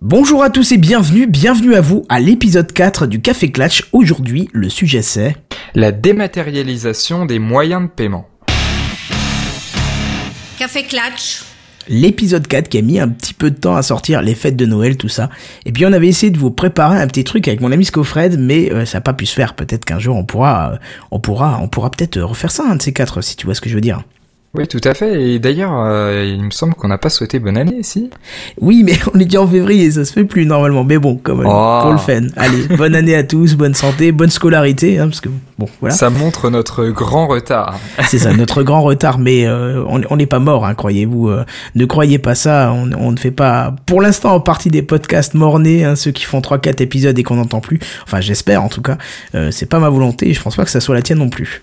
Bonjour à tous et bienvenue, bienvenue à vous à l'épisode 4 du Café Clatch. Aujourd'hui, le sujet c'est La dématérialisation des moyens de paiement. Café Clatch. l'épisode 4 qui a mis un petit peu de temps à sortir, les fêtes de Noël, tout ça. Et puis on avait essayé de vous préparer un petit truc avec mon ami Scofred, mais euh, ça n'a pas pu se faire. Peut-être qu'un jour on pourra, euh, on pourra, on pourra peut-être refaire ça, un de ces quatre, si tu vois ce que je veux dire. Oui, tout à fait. Et d'ailleurs, euh, il me semble qu'on n'a pas souhaité bonne année ici. Oui, mais on est déjà en février, ça se fait plus normalement. Mais bon, comme Oh. pour le fan. Allez, bonne année à tous, bonne santé, bonne scolarité, hein, parce que bon, voilà. Ça montre notre grand retard. C'est ça, notre grand retard, mais euh, on n'est pas mort, hein, croyez-vous. euh, ne croyez pas ça, on, on ne fait pas, pour l'instant, en partie des podcasts mornés, hein, ceux qui font 3-4 épisodes et qu'on n'entend plus. Enfin, j'espère en tout cas. C'est pas ma volonté, et je pense pas que ça soit la tienne non plus.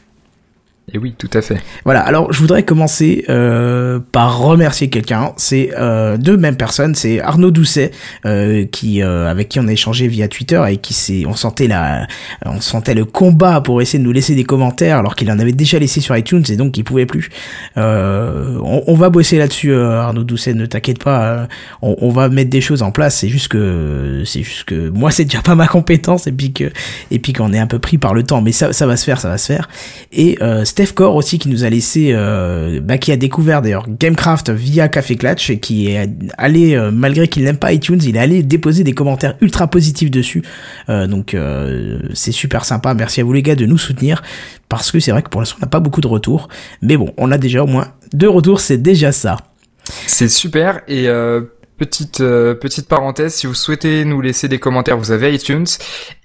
Et oui, tout à fait. Voilà, alors je voudrais commencer euh, par remercier quelqu'un. C'est euh, deux mêmes personnes, c'est Arnaud Doucet euh, qui euh, avec qui on a échangé via Twitter et qui s'est, on sentait la, on sentait le combat pour essayer de nous laisser des commentaires alors qu'il en avait déjà laissé sur iTunes et donc il pouvait plus. On, va bosser là-dessus, Arnaud Doucet, ne t'inquiète pas. on, on va mettre des choses en place. C'est juste que, c'est juste que moi c'est déjà pas ma compétence et puis que, et qu'on est un peu pris par le temps, mais ça, ça va se faire, ça va se faire. Et Steph Core aussi qui nous a laissé, euh, bah, qui a découvert d'ailleurs Gamecraft via Café Clatch et qui est allé, euh, malgré qu'il n'aime pas iTunes, il est allé déposer des commentaires ultra positifs dessus. Euh, donc c'est super sympa. Merci à vous les gars de nous soutenir parce que c'est vrai que pour l'instant on n'a pas beaucoup de retours, mais bon, on a déjà au moins deux retours, c'est déjà ça. C'est super. Et petite euh, petite parenthèse, si vous souhaitez nous laisser des commentaires, vous avez iTunes.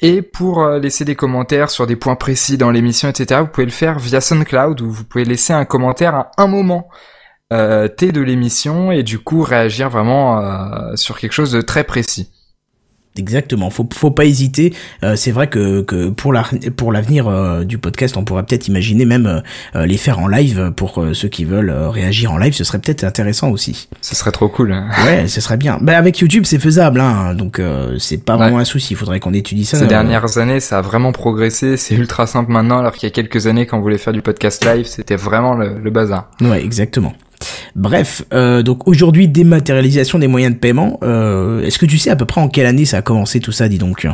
Et pour euh, laisser des commentaires sur des points précis dans l'émission, etc., vous pouvez le faire via SoundCloud où vous pouvez laisser un commentaire à un moment euh, T de l'émission et du coup réagir vraiment euh, sur quelque chose de très précis. Exactement, faut faut pas hésiter. Euh, c'est vrai que, que pour la pour l'avenir euh, du podcast, on pourrait peut-être imaginer même euh, euh, les faire en live pour euh, ceux qui veulent euh, réagir en live. Ce serait peut-être intéressant aussi. Ce serait trop cool. hein. Ouais, ce serait bien. Bah avec YouTube, c'est faisable, hein, donc euh, c'est pas Ouais. vraiment un souci. Il faudrait qu'on étudie ça. Ces dernières années, ça a vraiment progressé. C'est ultra simple maintenant, alors qu'il y a quelques années, quand on voulait faire du podcast live, c'était vraiment le, le bazar. Ouais, exactement. Bref, euh, donc aujourd'hui dématérialisation des moyens de paiement. Euh, Est-ce que tu sais à peu près en quelle année ça a commencé tout ça, dis donc?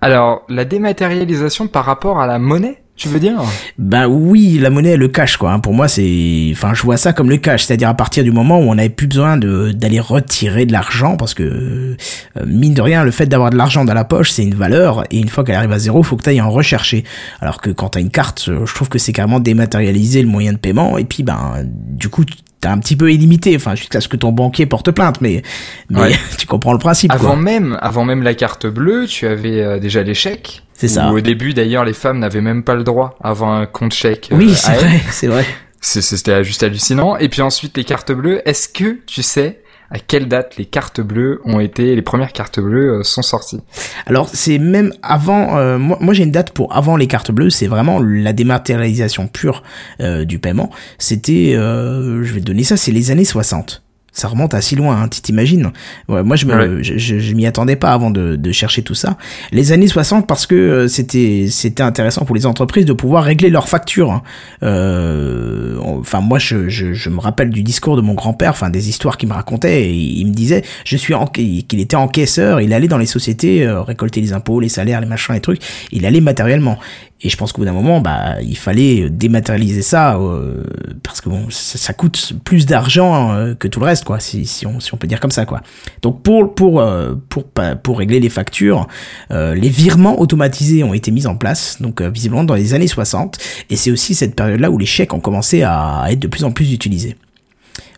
Alors, la dématérialisation par rapport à la monnaie, tu veux dire? Bah oui, la monnaie, le cash, quoi. hein. Pour moi, c'est, enfin, je vois ça comme le cash, c'est-à-dire à partir du moment où on n'avait plus besoin d'aller retirer de l'argent, parce que euh, mine de rien, le fait d'avoir de l'argent dans la poche, c'est une valeur, et une fois qu'elle arrive à zéro, faut que tu ailles en rechercher. Alors que quand t'as une carte, euh, je trouve que c'est carrément dématérialiser le moyen de paiement, et puis ben, du coup, t'es un petit peu illimité, enfin, jusqu'à ce que ton banquier porte plainte, mais, mais Ouais. tu comprends le principe, Avant quoi. même, avant même la carte bleue, tu avais euh, déjà les chèques. C'est ça. Au début, d'ailleurs, les femmes n'avaient même pas le droit à avoir un compte chèque. euh, Oui, à c'est vrai, c'est vrai. C'était juste hallucinant. Et puis ensuite, les cartes bleues. Est-ce que tu sais à quelle date les cartes bleues ont été, les premières cartes bleues euh, sont sorties? Alors c'est même avant, euh, moi, j'ai une date pour avant les cartes bleues, c'est vraiment la dématérialisation pure euh, du paiement. C'était, euh, je vais te donner ça, c'est les années 60. Ça remonte à si loin, hein, tu t'imagines ouais, Moi je Ouais. je, je, je m'y attendais pas avant de, de chercher tout ça. Les années 60 parce que euh, c'était c'était intéressant pour les entreprises de pouvoir régler leurs factures. hein. Euh, enfin moi je, je, je me rappelle du discours de mon grand-père, enfin des histoires qu'il me racontait et il me disait je suis en, qu'il était encaisseur, il allait dans les sociétés euh, récolter les impôts, les salaires, les machins, les trucs, il allait matériellement. Et je pense qu'au bout d'un moment, bah, il fallait dématérialiser ça euh, parce que bon, ça, ça coûte plus d'argent euh, que tout le reste, quoi, si, si, on, si on peut dire comme ça, quoi. Donc pour pour euh, pour pour régler les factures, euh, les virements automatisés ont été mis en place, donc euh, visiblement dans les années 60, et c'est aussi cette période-là où les chèques ont commencé à être de plus en plus utilisés.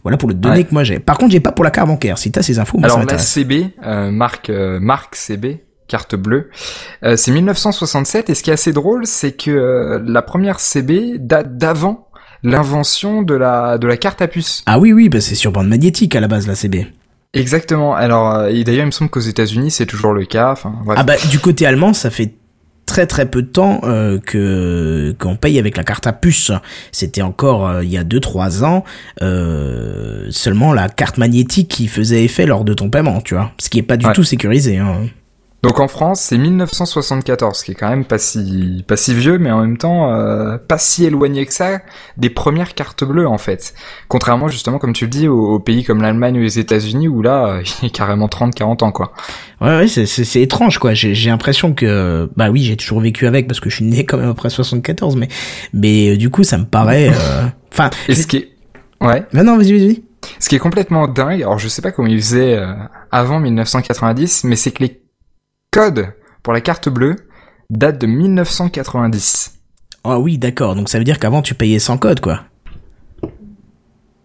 Voilà pour le donné Ouais. que moi j'ai. Par contre, j'ai pas pour la carte bancaire. Si t'as ces infos, moi ça Alors la m'intéresse. CB, euh, marque euh, marque CB, carte bleue, euh, c'est 1967 et ce qui est assez drôle, c'est que euh, la première CB date d'avant l'invention de la de la carte à puce. Ah oui, oui, bah c'est sur bande magnétique à la base la CB. Exactement. Alors euh, et d'ailleurs il me semble qu'aux États-Unis c'est toujours le cas. Enfin bref. Ah bah du côté allemand, ça fait très très peu de temps euh, que qu'on paye avec la carte à puce. C'était encore euh, il y a 2-3 ans euh, seulement la carte magnétique qui faisait effet lors de ton paiement, tu vois. Ce qui est pas du Ouais. tout sécurisé. Hein. Donc en France, c'est 1974, ce qui est quand même pas si pas si vieux, mais en même temps euh, pas si éloigné que ça des premières cartes bleues en fait. Contrairement justement, comme tu le dis, aux, pays comme l'Allemagne ou les États-Unis où là, il est carrément 30-40 ans quoi. Ouais, ouais, c'est c'est étrange quoi. J'ai j'ai l'impression que bah oui, j'ai toujours vécu avec parce que je suis né quand même après 74, mais mais euh, du coup ça me paraît. Euh, enfin. Et ce qui est ouais. Non non, vas-y vas-y. Ce qui est complètement dingue, alors je sais pas comment ils faisaient avant 1990, mais c'est que les code pour la carte bleue date de 1990. Ah oui, d'accord. Donc ça veut dire qu'avant tu payais sans code, quoi.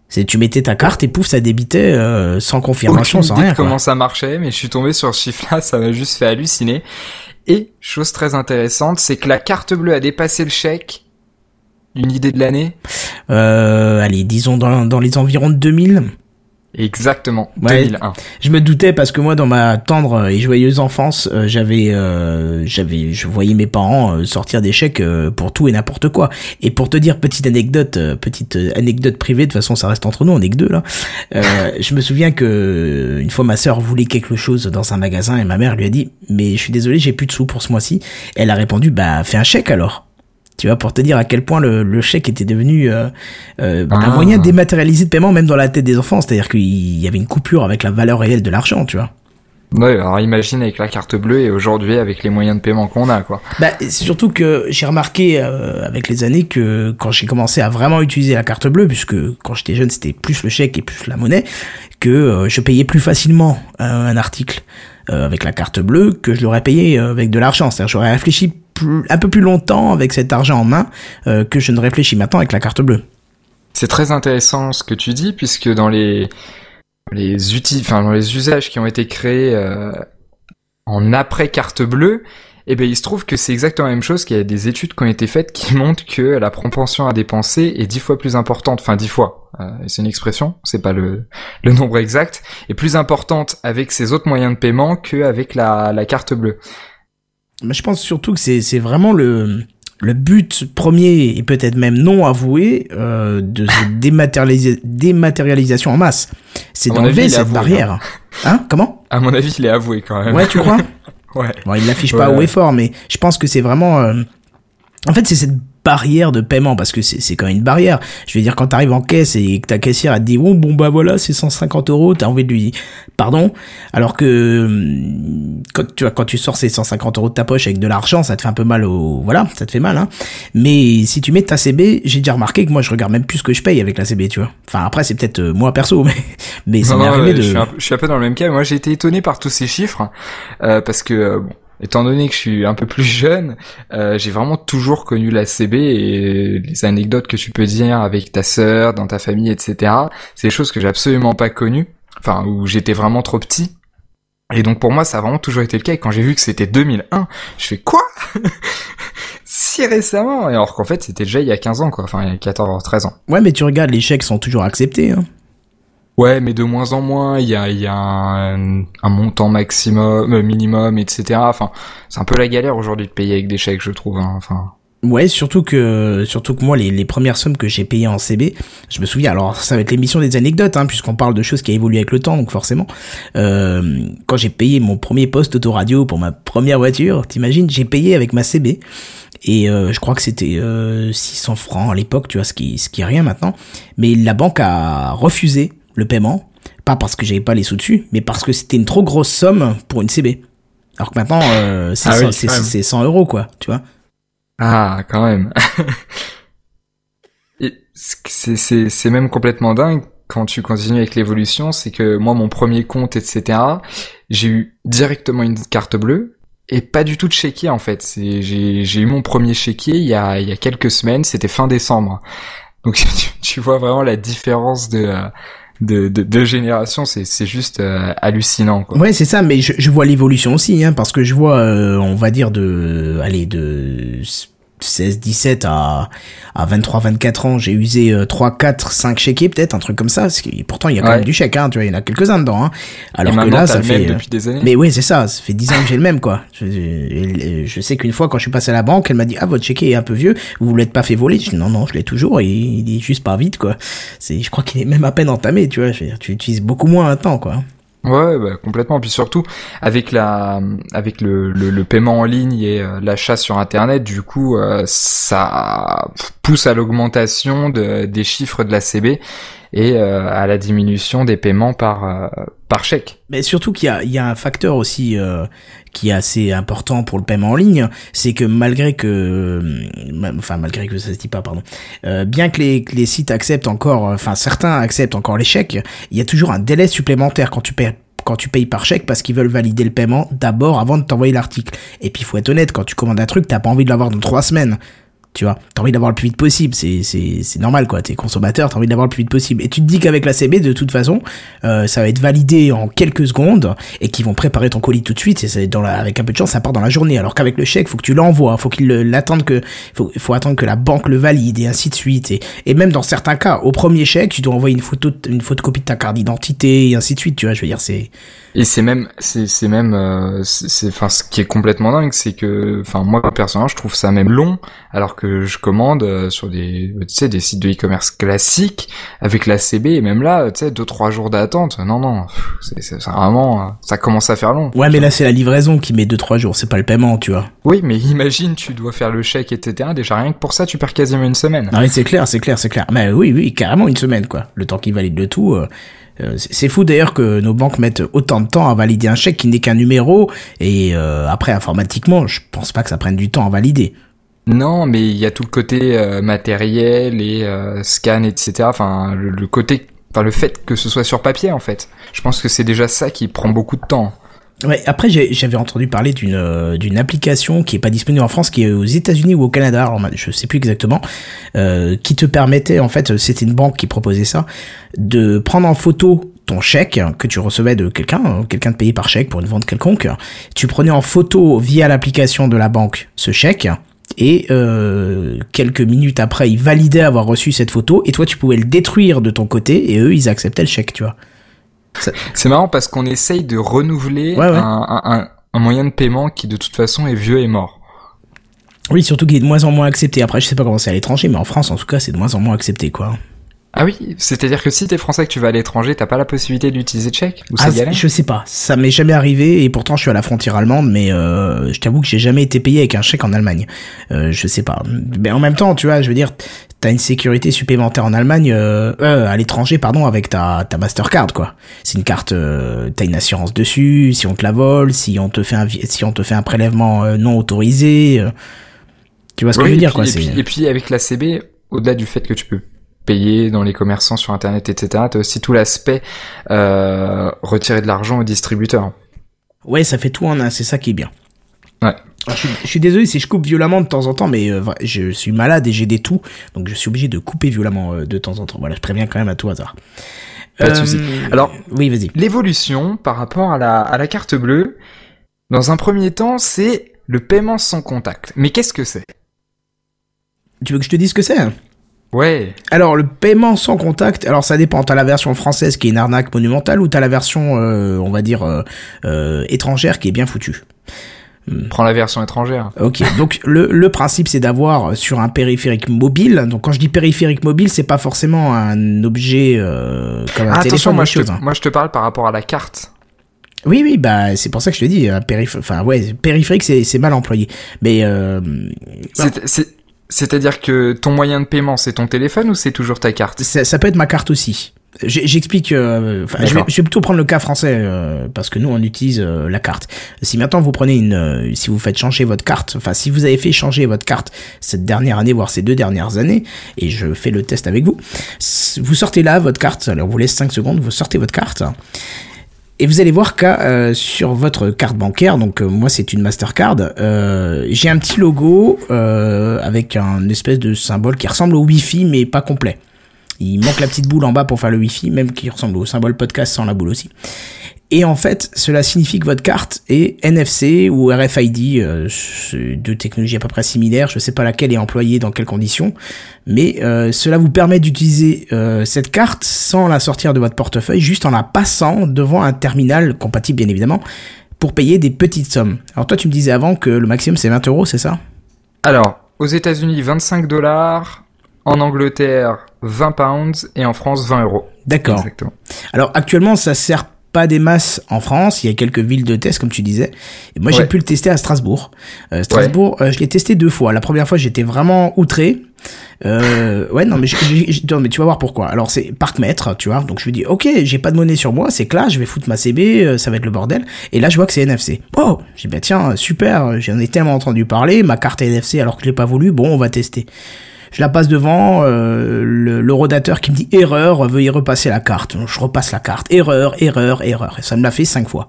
C'est tu mettais ta carte et pouf ça débitait euh, sans confirmation, sans rien. Comment ça marchait, mais je suis tombé sur ce chiffre-là, ça m'a juste fait halluciner. Et chose très intéressante, c'est que la carte bleue a dépassé le chèque. Une idée de l'année euh, Allez, disons dans, dans les environs de 2000. Exactement, 2001. Je me doutais parce que moi, dans ma tendre et joyeuse enfance, euh, j'avais, euh, j'avais, je voyais mes parents euh, sortir des chèques pour tout et n'importe quoi. Et pour te dire petite anecdote, petite anecdote privée, de toute façon, ça reste entre nous, on est que deux là. je me souviens que une fois, ma sœur voulait quelque chose dans un magasin et ma mère lui a dit, mais je suis désolé, j'ai plus de sous pour ce mois-ci. Elle a répondu, bah fais un chèque alors. Tu vois, pour te dire à quel point le, le chèque était devenu euh, euh, un ah. moyen dématérialisé de paiement, même dans la tête des enfants. C'est-à-dire qu'il y avait une coupure avec la valeur réelle de l'argent, tu vois. Ouais, alors imagine avec la carte bleue et aujourd'hui avec les moyens de paiement qu'on a, quoi. Bah, surtout que j'ai remarqué euh, avec les années que quand j'ai commencé à vraiment utiliser la carte bleue, puisque quand j'étais jeune c'était plus le chèque et plus la monnaie, que euh, je payais plus facilement un article avec la carte bleue que je l'aurais payé avec de l'argent. C'est-à-dire j'aurais réfléchi un peu plus longtemps avec cet argent en main euh, que je ne réfléchis maintenant avec la carte bleue. C'est très intéressant ce que tu dis puisque dans les les outils, enfin dans les usages qui ont été créés euh, en après carte bleue, eh ben il se trouve que c'est exactement la même chose qu'il y a des études qui ont été faites qui montrent que la propension à dépenser est dix fois plus importante, enfin dix fois, euh, c'est une expression, c'est pas le, le nombre exact, est plus importante avec ces autres moyens de paiement qu'avec la, la carte bleue. Mais je pense surtout que c'est c'est vraiment le le but premier et peut-être même non avoué euh, de cette dématérialisation en masse, c'est d'enlever cette barrière. Hein. hein, Comment? À mon avis, il est avoué quand même. Ouais, tu crois? Ouais. Bon, il l'affiche pas haut et fort, mais je pense que c'est vraiment. Euh, en fait, c'est cette barrière de paiement parce que c'est quand même une barrière. Je veux dire quand t'arrives en caisse et que ta caissière a dit oh bon bah voilà c'est 150 euros, t'as envie de lui dire pardon, alors que hum, quand tu vois quand tu sors ces 150 euros de ta poche avec de l'argent, ça te fait un peu mal au voilà, ça te fait mal hein. Mais si tu mets ta CB, j'ai déjà remarqué que moi je regarde même plus ce que je paye avec la CB, tu vois. Enfin après c'est peut-être euh, moi perso, mais mais ça m'est arrivé de. Je suis, un, je suis, un, peu dans le même cas. Moi j'ai été étonné par tous ces chiffres euh, parce que euh, bon étant donné que je suis un peu plus jeune, euh, j'ai vraiment toujours connu la CB et les anecdotes que tu peux dire avec ta sœur, dans ta famille, etc. C'est des choses que j'ai absolument pas connues, enfin où j'étais vraiment trop petit. Et donc pour moi, ça a vraiment toujours été le cas. Et quand j'ai vu que c'était 2001, je fais quoi? Si récemment Et alors qu'en fait, c'était déjà il y a 15 ans, quoi. Enfin, il y a 14, 13 ans. Ouais, mais tu regardes, les chèques sont toujours acceptés. Hein. Ouais, mais de moins en moins, il y a, y a un, un, montant maximum, euh, minimum, etc. Enfin, c'est un peu la galère aujourd'hui de payer avec des chèques, je trouve. Hein. Enfin. Ouais, surtout que surtout que moi les, les premières sommes que j'ai payées en CB, je me souviens. Alors ça va être l'émission des anecdotes, hein, puisqu'on parle de choses qui a évolué avec le temps, donc forcément. Euh, quand j'ai payé mon premier poste autoradio pour ma première voiture, t'imagines, j'ai payé avec ma CB et euh, je crois que c'était euh, 600 francs à l'époque, tu vois, ce qui ce qui est rien maintenant. Mais la banque a refusé le paiement, pas parce que j'avais pas les sous dessus, mais parce que c'était une trop grosse somme pour une CB. Alors que maintenant, euh, c'est ah 100, 100 euros, quoi, tu vois. Ah, quand même. c'est même complètement dingue quand tu continues avec l'évolution, c'est que moi, mon premier compte, etc., j'ai eu directement une carte bleue et pas du tout de chéquier, en fait. J'ai eu mon premier chéquier il y a, il y a quelques semaines, c'était fin décembre. Donc tu, vois vraiment la différence de... Euh, de, de, de génération, c'est, juste euh, hallucinant. Quoi. Ouais, c'est ça, mais je, je vois l'évolution aussi, hein, parce que je vois, euh, on va dire de, allez, de 16, 17 à, à 23, 24 ans, j'ai usé 3, 4, 5 chéquiers peut-être, un truc comme ça. pourtant, il y a quand même du chèque, hein, tu vois, il y en a quelques-uns dedans. Hein. Alors que là, ça fait. depuis des années. Mais oui, c'est ça, ça fait 10 ans que j'ai le même, quoi. Je, je, sais qu'une fois, quand je suis passé à la banque, elle m'a dit, ah, votre chéquier est un peu vieux, vous ne l'êtes pas fait voler? Je dis, non, non, je l'ai toujours, et il est juste pas vite, quoi. C'est, je crois qu'il est même à peine entamé, tu vois. tu utilises beaucoup moins un temps, quoi. Ouais, bah, complètement. Puis surtout avec la, avec le, le, paiement en ligne et euh, l'achat sur Internet, du coup, euh, ça pousse à l'augmentation de, des chiffres de la CB et euh, à la diminution des paiements par par chèque. Mais surtout qu'il y a, il y a un facteur aussi qui est assez important pour le paiement en ligne, c'est que malgré que, enfin malgré que ça se dit pas, pardon, bien que les, les sites acceptent encore, enfin certains acceptent encore les chèques, il y a toujours un délai supplémentaire quand tu payes quand tu payes par chèque parce qu'ils veulent valider le paiement d'abord avant de t'envoyer l'article. Et puis faut être honnête, quand tu commandes un truc, t'as pas envie de l'avoir dans trois semaines tu vois. T'as envie d'avoir le plus vite possible, c'est c'est c'est normal quoi. T'es consommateur, t'as envie d'avoir le plus vite possible. Et tu te dis qu'avec la CB, de toute façon, euh, ça va être validé en quelques secondes et qu'ils vont préparer ton colis tout de suite. Et dans la, avec un peu de chance, ça part dans la journée. Alors qu'avec le chèque, faut que tu l'envoies, faut qu'il l'attende que, faut faut attendre que la banque le valide et ainsi de suite. Et et même dans certains cas, au premier chèque, tu dois envoyer une photo, une photocopie de ta carte d'identité et ainsi de suite. Tu vois, je veux dire, c'est et c'est même, c'est, c'est même, euh, c'est, enfin, ce qui est complètement dingue, c'est que, enfin, moi personnellement, je trouve ça même long, alors que je commande euh, sur des, tu sais, des sites de e-commerce classiques avec la CB, et même là, tu sais, deux trois jours d'attente. Non, non, c'est, c'est vraiment, ça commence à faire long. Ouais, mais là, c'est la livraison qui met deux trois jours, c'est pas le paiement, tu vois. Oui, mais imagine, tu dois faire le chèque, etc. Déjà rien que pour ça, tu perds quasiment une semaine. Ah oui, c'est clair, c'est clair, c'est clair. Mais oui, oui, carrément une semaine, quoi. Le temps qu'il valide le tout. Euh, euh, c'est fou d'ailleurs que nos banques mettent autant de temps à valider un chèque qui n'est qu'un numéro et euh, après informatiquement, je pense pas que ça prenne du temps à valider. Non, mais il y a tout le côté euh, matériel et scan, etc. Enfin, le, côté, enfin le fait que ce soit sur papier en fait. Je pense que c'est déjà ça qui prend beaucoup de temps. Ouais, après j'avais entendu parler d'une euh, d'une application qui est pas disponible en France, qui est aux États-Unis ou au Canada, alors je sais plus exactement, euh, qui te permettait en fait, c'était une banque qui proposait ça, de prendre en photo ton chèque que tu recevais de quelqu'un, hein, quelqu'un de payé par chèque pour une vente quelconque. Tu prenais en photo via l'application de la banque ce chèque et euh, quelques minutes après, ils validaient avoir reçu cette photo et toi tu pouvais le détruire de ton côté et eux ils acceptaient le chèque, tu vois. C'est marrant parce qu'on essaye de renouveler Un, moyen de paiement qui de toute façon est vieux et mort. Oui, surtout qu'il est de moins en moins accepté. Après, je sais pas comment c'est à l'étranger, mais en France, en tout cas, c'est de moins en moins accepté, quoi. Ah oui, c'est-à-dire que si t'es français que tu vas à l'étranger, t'as pas la possibilité d'utiliser chèque ou ah, Je sais pas, ça m'est jamais arrivé et pourtant je suis à la frontière allemande, mais euh, je t'avoue que j'ai jamais été payé avec un chèque en Allemagne. Euh, je sais pas, mais en même temps, tu vois, je veux dire, t'as une sécurité supplémentaire en Allemagne, euh, euh à l'étranger, pardon, avec ta ta Mastercard quoi. C'est une carte, euh, t'as une assurance dessus, si on te la vole, si on te fait un si on te fait un prélèvement euh, non autorisé. tu vois ce que je veux dire quoi. Et puis, et puis avec la CB, au-delà du fait que tu peux payer dans les commerçants sur internet, etc. T'as aussi tout l'aspect euh, retirer de l'argent au distributeur. Ouais, ça fait tout en un, c'est ça qui est bien. Ouais. Je suis, désolé si je coupe violemment de temps en temps, mais euh, je suis malade et j'ai des toux, donc je suis obligé de couper violemment euh, de temps en temps. Voilà, je préviens quand même à tout hasard. Pas de souci. Alors, oui, vas-y. L'évolution par rapport à la, à la carte bleue, dans un premier temps, c'est le paiement sans contact. Mais qu'est-ce que c'est? Tu veux que je te dise ce que c'est Ouais. Alors le paiement sans contact, alors ça dépend. T'as la version française qui est une arnaque monumentale ou t'as la version, euh, on va dire euh, euh, étrangère qui est bien foutue. Hmm. Prends la version étrangère. Ok, donc le, le principe c'est d'avoir sur un périphérique mobile. Donc quand je dis périphérique mobile, c'est pas forcément un objet comme un ah, téléphone. moi, je te, hein. moi je te parle par rapport à la carte. Oui, oui, bah c'est pour ça que je te dis, périphérique, enfin ouais, périphérique c'est mal employé, mais euh, c'est c'est-à-dire que ton moyen de paiement, c'est ton téléphone ou c'est toujours ta carte? Ça, peut être ma carte aussi. J'explique. Euh, je, vais, plutôt prendre le cas français euh, parce que nous on utilise euh, la carte. Si maintenant vous prenez une, si vous faites changer votre carte, enfin si vous avez fait changer votre carte cette dernière année voire ces deux dernières années, et je fais le test avec vous, vous sortez là votre carte. Alors vous laisse 5 secondes, vous sortez votre carte et vous allez voir que euh, sur votre carte bancaire, donc euh, moi c'est une Mastercard, euh, j'ai un petit logo avec un espèce de symbole qui ressemble au Wi-Fi mais pas complet. Il manque la petite boule en bas pour faire le Wi-Fi, même qui ressemble au symbole podcast sans la boule aussi. Et en fait, cela signifie que votre carte est NFC ou RFID, euh, deux technologies à peu près similaires. Je ne sais pas laquelle est employée dans quelles conditions, mais euh, cela vous permet d'utiliser euh, cette carte sans la sortir de votre portefeuille, juste en la passant devant un terminal compatible bien évidemment pour payer des petites sommes. Alors toi, tu me disais avant que le maximum c'est 20 euros, c'est ça? Alors, aux États-Unis, 25 dollars. En Angleterre, 20 pounds et en France 20 euros. D'accord. Alors actuellement, ça sert pas des masses en France. Il y a quelques villes de test, comme tu disais. Et moi, j'ai pu le tester à Strasbourg. Euh, Strasbourg, euh, je l'ai testé deux fois. La première fois, j'étais vraiment outré. Euh, ouais, non, mais, non, tu vas voir pourquoi. Alors, c'est parc-mètre, tu vois. Donc, je me dis, ok, j'ai pas de monnaie sur moi, c'est clair, je vais foutre ma CB, ça va être le bordel. Et là, je vois que c'est NFC. Oh, j'ai dit, bah tiens, super, j'en ai tellement entendu parler, ma carte est NFC alors que je l'ai pas voulu, bon, on va tester. Je la passe devant, euh, le, rodateur qui me dit erreur, veuillez repasser la carte. Je repasse la carte, erreur, erreur, erreur. Et ça me l'a fait cinq fois.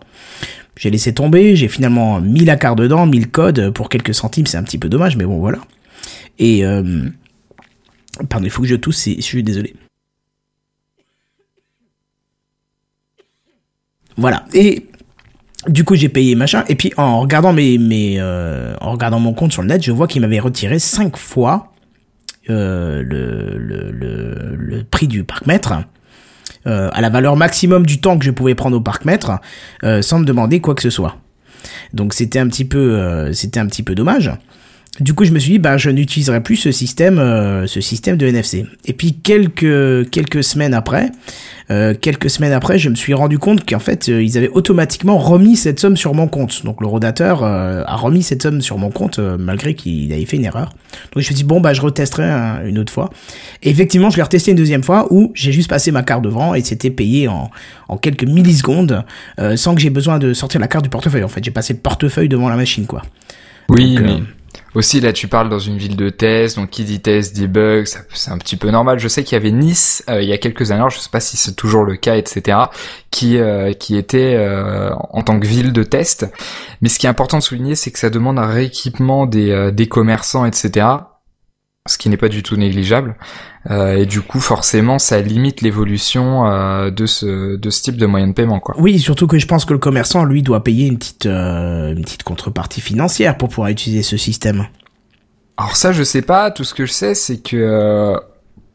J'ai laissé tomber, j'ai finalement mis la carte dedans, mis le code pour quelques centimes, c'est un petit peu dommage, mais bon voilà. Et euh, pardon, il faut que je tousse, je suis désolé. Voilà. Et du coup, j'ai payé machin. Et puis en regardant mes, euh, en regardant mon compte sur le net, je vois qu'il m'avait retiré cinq fois le, le, prix du parc-mètre euh, à la valeur maximum du temps que je pouvais prendre au parc-mètre euh, sans me demander quoi que ce soit. Donc c'était un petit peu euh, c'était un petit peu dommage. Du coup, je me suis dit, bah, je n'utiliserai plus ce système, euh, ce système de NFC. Et puis quelques quelques semaines après, euh, quelques semaines après, je me suis rendu compte qu'en fait, euh, ils avaient automatiquement remis cette somme sur mon compte. Donc le rodateur euh, a remis cette somme sur mon compte euh, malgré qu'il avait fait une erreur. Donc je me suis dit bon bah je retesterai un- une autre fois. Et effectivement, je l'ai retesté une deuxième fois où j'ai juste passé ma carte devant et c'était payé en, en quelques millisecondes euh, sans que j'ai besoin de sortir la carte du portefeuille. En fait, j'ai passé le portefeuille devant la machine quoi. Oui, Donc, mais aussi là tu parles dans une ville de test, donc qui dit test dit bug, c'est un petit peu normal. Je sais qu'il y avait Nice euh, il y a quelques années, je sais pas si c'est toujours le cas, etc. qui euh, qui était euh, en tant que ville de test. Mais ce qui est important de souligner, c'est que ça demande un rééquipement des des commerçants, etc. Ce qui n'est pas du tout négligeable. Euh, et du coup, forcément, ça limite l'évolution euh, de ce de ce type de moyen de paiement, quoi. Oui, surtout que je pense que le commerçant, lui, doit payer une petite, euh, une petite contrepartie financière pour pouvoir utiliser ce système. Alors ça, je sais pas. Tout ce que je sais, c'est que euh,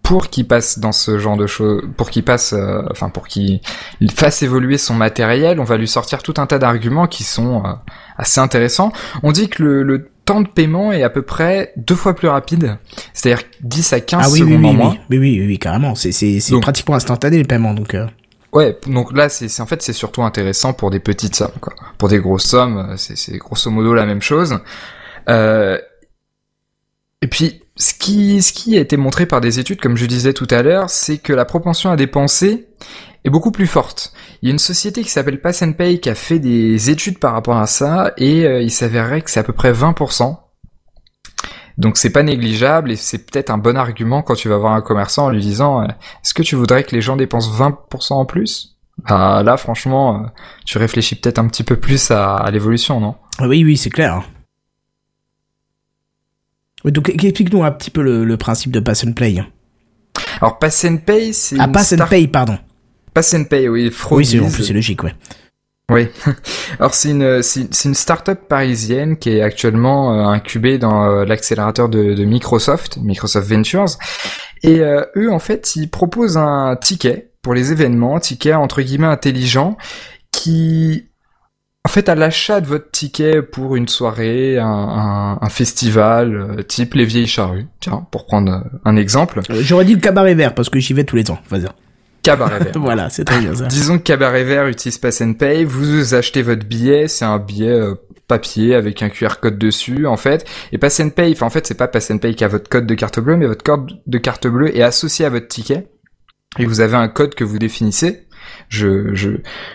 pour qu'il passe dans ce genre de choses, pour qu'il passe, euh, enfin pour qu'il fasse évoluer son matériel, on va lui sortir tout un tas d'arguments qui sont euh, assez intéressants. On dit que le, le temps de paiement est à peu près deux fois plus rapide, c'est-à-dire 10 à 15 Ah oui, oui, secondes oui, en oui, moins. oui, oui, carrément. C'est, c'est, c'est pratiquement instantané le paiement, donc. euh, Ouais, donc là, c'est c'est- en fait c'est surtout intéressant pour des petites sommes, quoi. Pour des grosses sommes, c'est c'est grosso modo la même chose. Euh, et puis, ce qui ce qui a été montré par des études, comme je disais tout à l'heure, c'est que la propension à dépenser est beaucoup plus forte. Il y a une société qui s'appelle Pass and Pay qui a fait des études par rapport à ça, et euh, il s'avérerait que c'est à peu près 20%. Donc c'est pas négligeable et c'est peut-être un bon argument quand tu vas voir un commerçant en lui disant euh, est-ce que tu voudrais que les gens dépensent 20% en plus? Bah là franchement euh, tu réfléchis peut-être un petit peu plus à, l'évolution non? Oui, oui, c'est clair. Oui, donc explique-nous un petit peu le, le principe de pass and play. Alors Pass and Pay c'est Ah, pass and pay, pardon. Pass and Pay oui Oui, fraude c'est, en plus c'est logique, ouais. Oui. Alors c'est une c'est une start-up parisienne qui est actuellement euh, incubée dans euh, l'accélérateur de, de Microsoft, Microsoft Ventures. Et euh, eux en fait, ils proposent un ticket pour les événements, ticket entre guillemets intelligent qui en fait, à l'achat de votre ticket pour une soirée, un, un, un festival, euh, type les vieilles charrues, tiens, pour prendre euh, un exemple, Euh, J'aurais dit le cabaret vert parce que j'y vais tous les ans. Vas-y. cabaret vert. Voilà, c'est très bien ça. Disons que Cabaret Vert utilise Pass and Pay, vous achetez votre billet, c'est un billet euh, papier avec un QR code dessus en fait, et Pass and Pay, enfin en fait c'est pas Pass and Pay qui a votre code de carte bleue, mais votre code de carte bleue est associé à votre ticket, et vous avez un code que vous définissez. Je, je,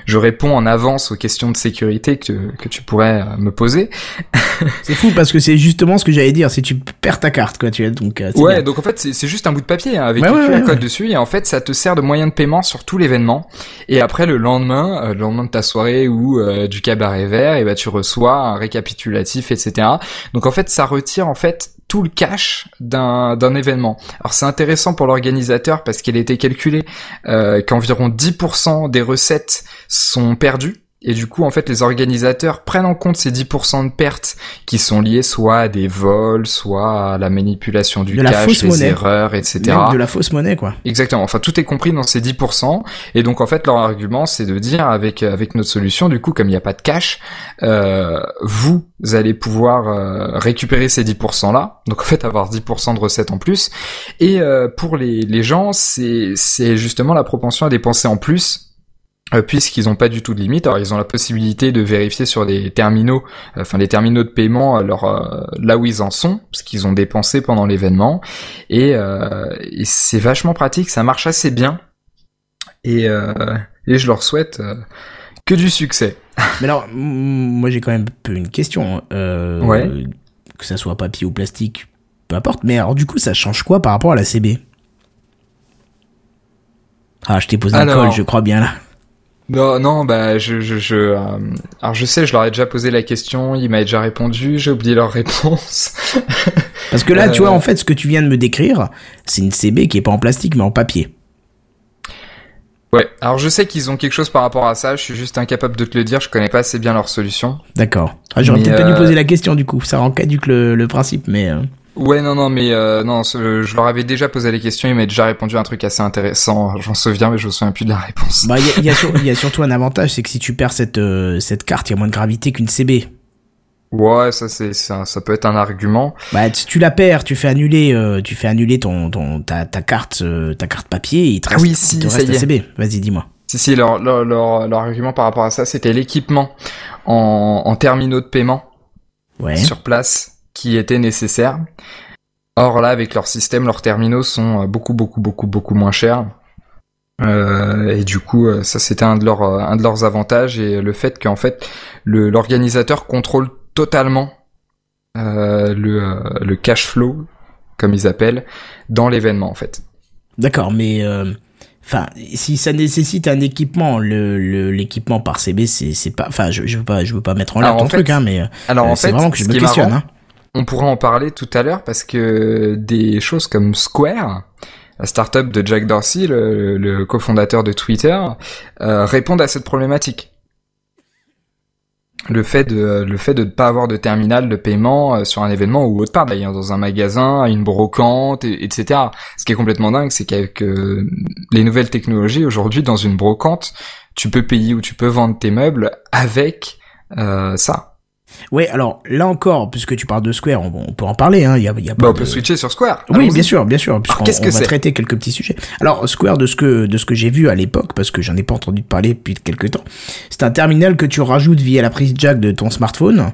je réponds en avance aux questions de sécurité que, que tu pourrais euh, me poser. C'est fou parce que c'est justement ce que j'allais dire. Si tu perds ta carte, quoi, tu es donc. euh, c'est Ouais, bien. donc en fait c'est c'est juste un bout de papier hein, avec Ouais, un ouais, code dessus et en fait ça te sert de moyen de paiement sur tout l'événement. Et après le lendemain, euh, le lendemain de ta soirée ou euh, du cabaret vert, et bah tu reçois un récapitulatif, etc. Donc en fait ça retire en fait tout le cash d'un événement. Alors c'est intéressant pour l'organisateur parce qu'il a été calculé euh, qu'environ 10% des recettes sont perdues. Et du coup, en fait, les organisateurs prennent en compte ces 10% de pertes qui sont liées soit à des vols, soit à la manipulation du De cash, monnaie. erreurs, etc. Même de la fausse monnaie, quoi. Exactement. Enfin, tout est compris dans ces 10%. Et donc, en fait, leur argument, c'est de dire, avec avec notre solution, du coup, comme il n'y a pas de cash, euh, vous allez pouvoir euh, récupérer ces 10%-là. Donc, en fait, avoir 10% de recettes en plus. Et euh, pour les, les gens, c'est c'est justement la propension à dépenser en plus puisqu'ils n'ont pas du tout de limite. Alors ils ont la possibilité de vérifier sur des terminaux, euh, enfin des terminaux de paiement, alors là où ils en sont, ce qu'ils ont dépensé pendant l'événement, et, et c'est vachement pratique, ça marche assez bien, et, et je leur souhaite que du succès. Mais alors, moi j'ai quand même un peu une question. ouais. Que ça soit papier ou plastique, peu importe. Mais alors du coup, ça change quoi par rapport à la CB Ah, je t'ai posé un col, je crois bien là. Non, non, bah, je, je, je euh, alors je sais, je leur ai déjà posé la question, ils m'avaient déjà répondu, j'ai oublié leur réponse. Parce que là, tu vois, euh. en fait, ce que tu viens de me décrire, c'est une CB qui est pas en plastique, mais en papier. Ouais, alors je sais qu'ils ont quelque chose par rapport à ça, je suis juste incapable de te le dire, je connais pas assez bien leur solution. D'accord. Ah, j'aurais peut-être pas dû euh, poser la question du coup, ça rend caduque le, le principe, mais... Ouais, non, non, mais euh, non, je leur avais déjà posé les questions, ils m'avaient déjà répondu un truc assez intéressant. J'en souviens, mais je me souviens plus de la réponse. Bah, il y a, y a, surtout un avantage, c'est que si tu perds cette euh, cette carte, il y a moins de gravité qu'une CB. Ouais, ça c'est ça, ça, peut être un argument. Bah, si tu la perds, tu fais annuler, euh, tu fais annuler ton ton ta, ta carte euh, ta carte papier, il te ah oui, si, te reste CB. Vas-y, dis-moi. Si si, leur, leur leur, leur argument par rapport à ça, c'était l'équipement en en terminaux de paiement. Ouais. Sur place qui était nécessaire. Or là, avec leur système, leurs terminaux sont euh, beaucoup, beaucoup, beaucoup, beaucoup moins chers. Euh, et du coup, euh, ça c'était un de leurs un de leurs avantages et le fait qu'en fait l'organisateur contrôle totalement le le cash flow, comme ils appellent, dans l'événement en fait. D'accord, mais enfin si ça nécessite un équipement le l'équipement par CB c'est c'est pas enfin je, je veux pas je veux pas mettre en l'air ton truc hein mais alors en c'est vraiment que je me questionne hein on pourra en parler tout à l'heure parce que des choses comme Square, la startup de Jack Dorsey, le, cofondateur de Twitter, euh, répondent à cette problématique. Le fait de le fait de ne pas avoir de terminal de paiement euh, sur un événement ou autre part d'ailleurs dans un magasin, une brocante, etc. Ce qui est complètement dingue, c'est qu'avec euh, les nouvelles technologies aujourd'hui dans une brocante, tu peux payer ou tu peux vendre tes meubles avec ça. Ouais, alors là encore, puisque tu parles de Square, on, peut en parler. Hein, y a, y a bah, on peut switcher sur Square. Oui, bien sûr, bien sûr. Qu'est-ce que on va traiter quelques petits sujets. Alors Square, de ce que de ce que j'ai vu à l'époque, parce que j'en ai pas entendu parler depuis quelques temps, c'est un terminal que tu rajoutes via la prise jack de ton smartphone.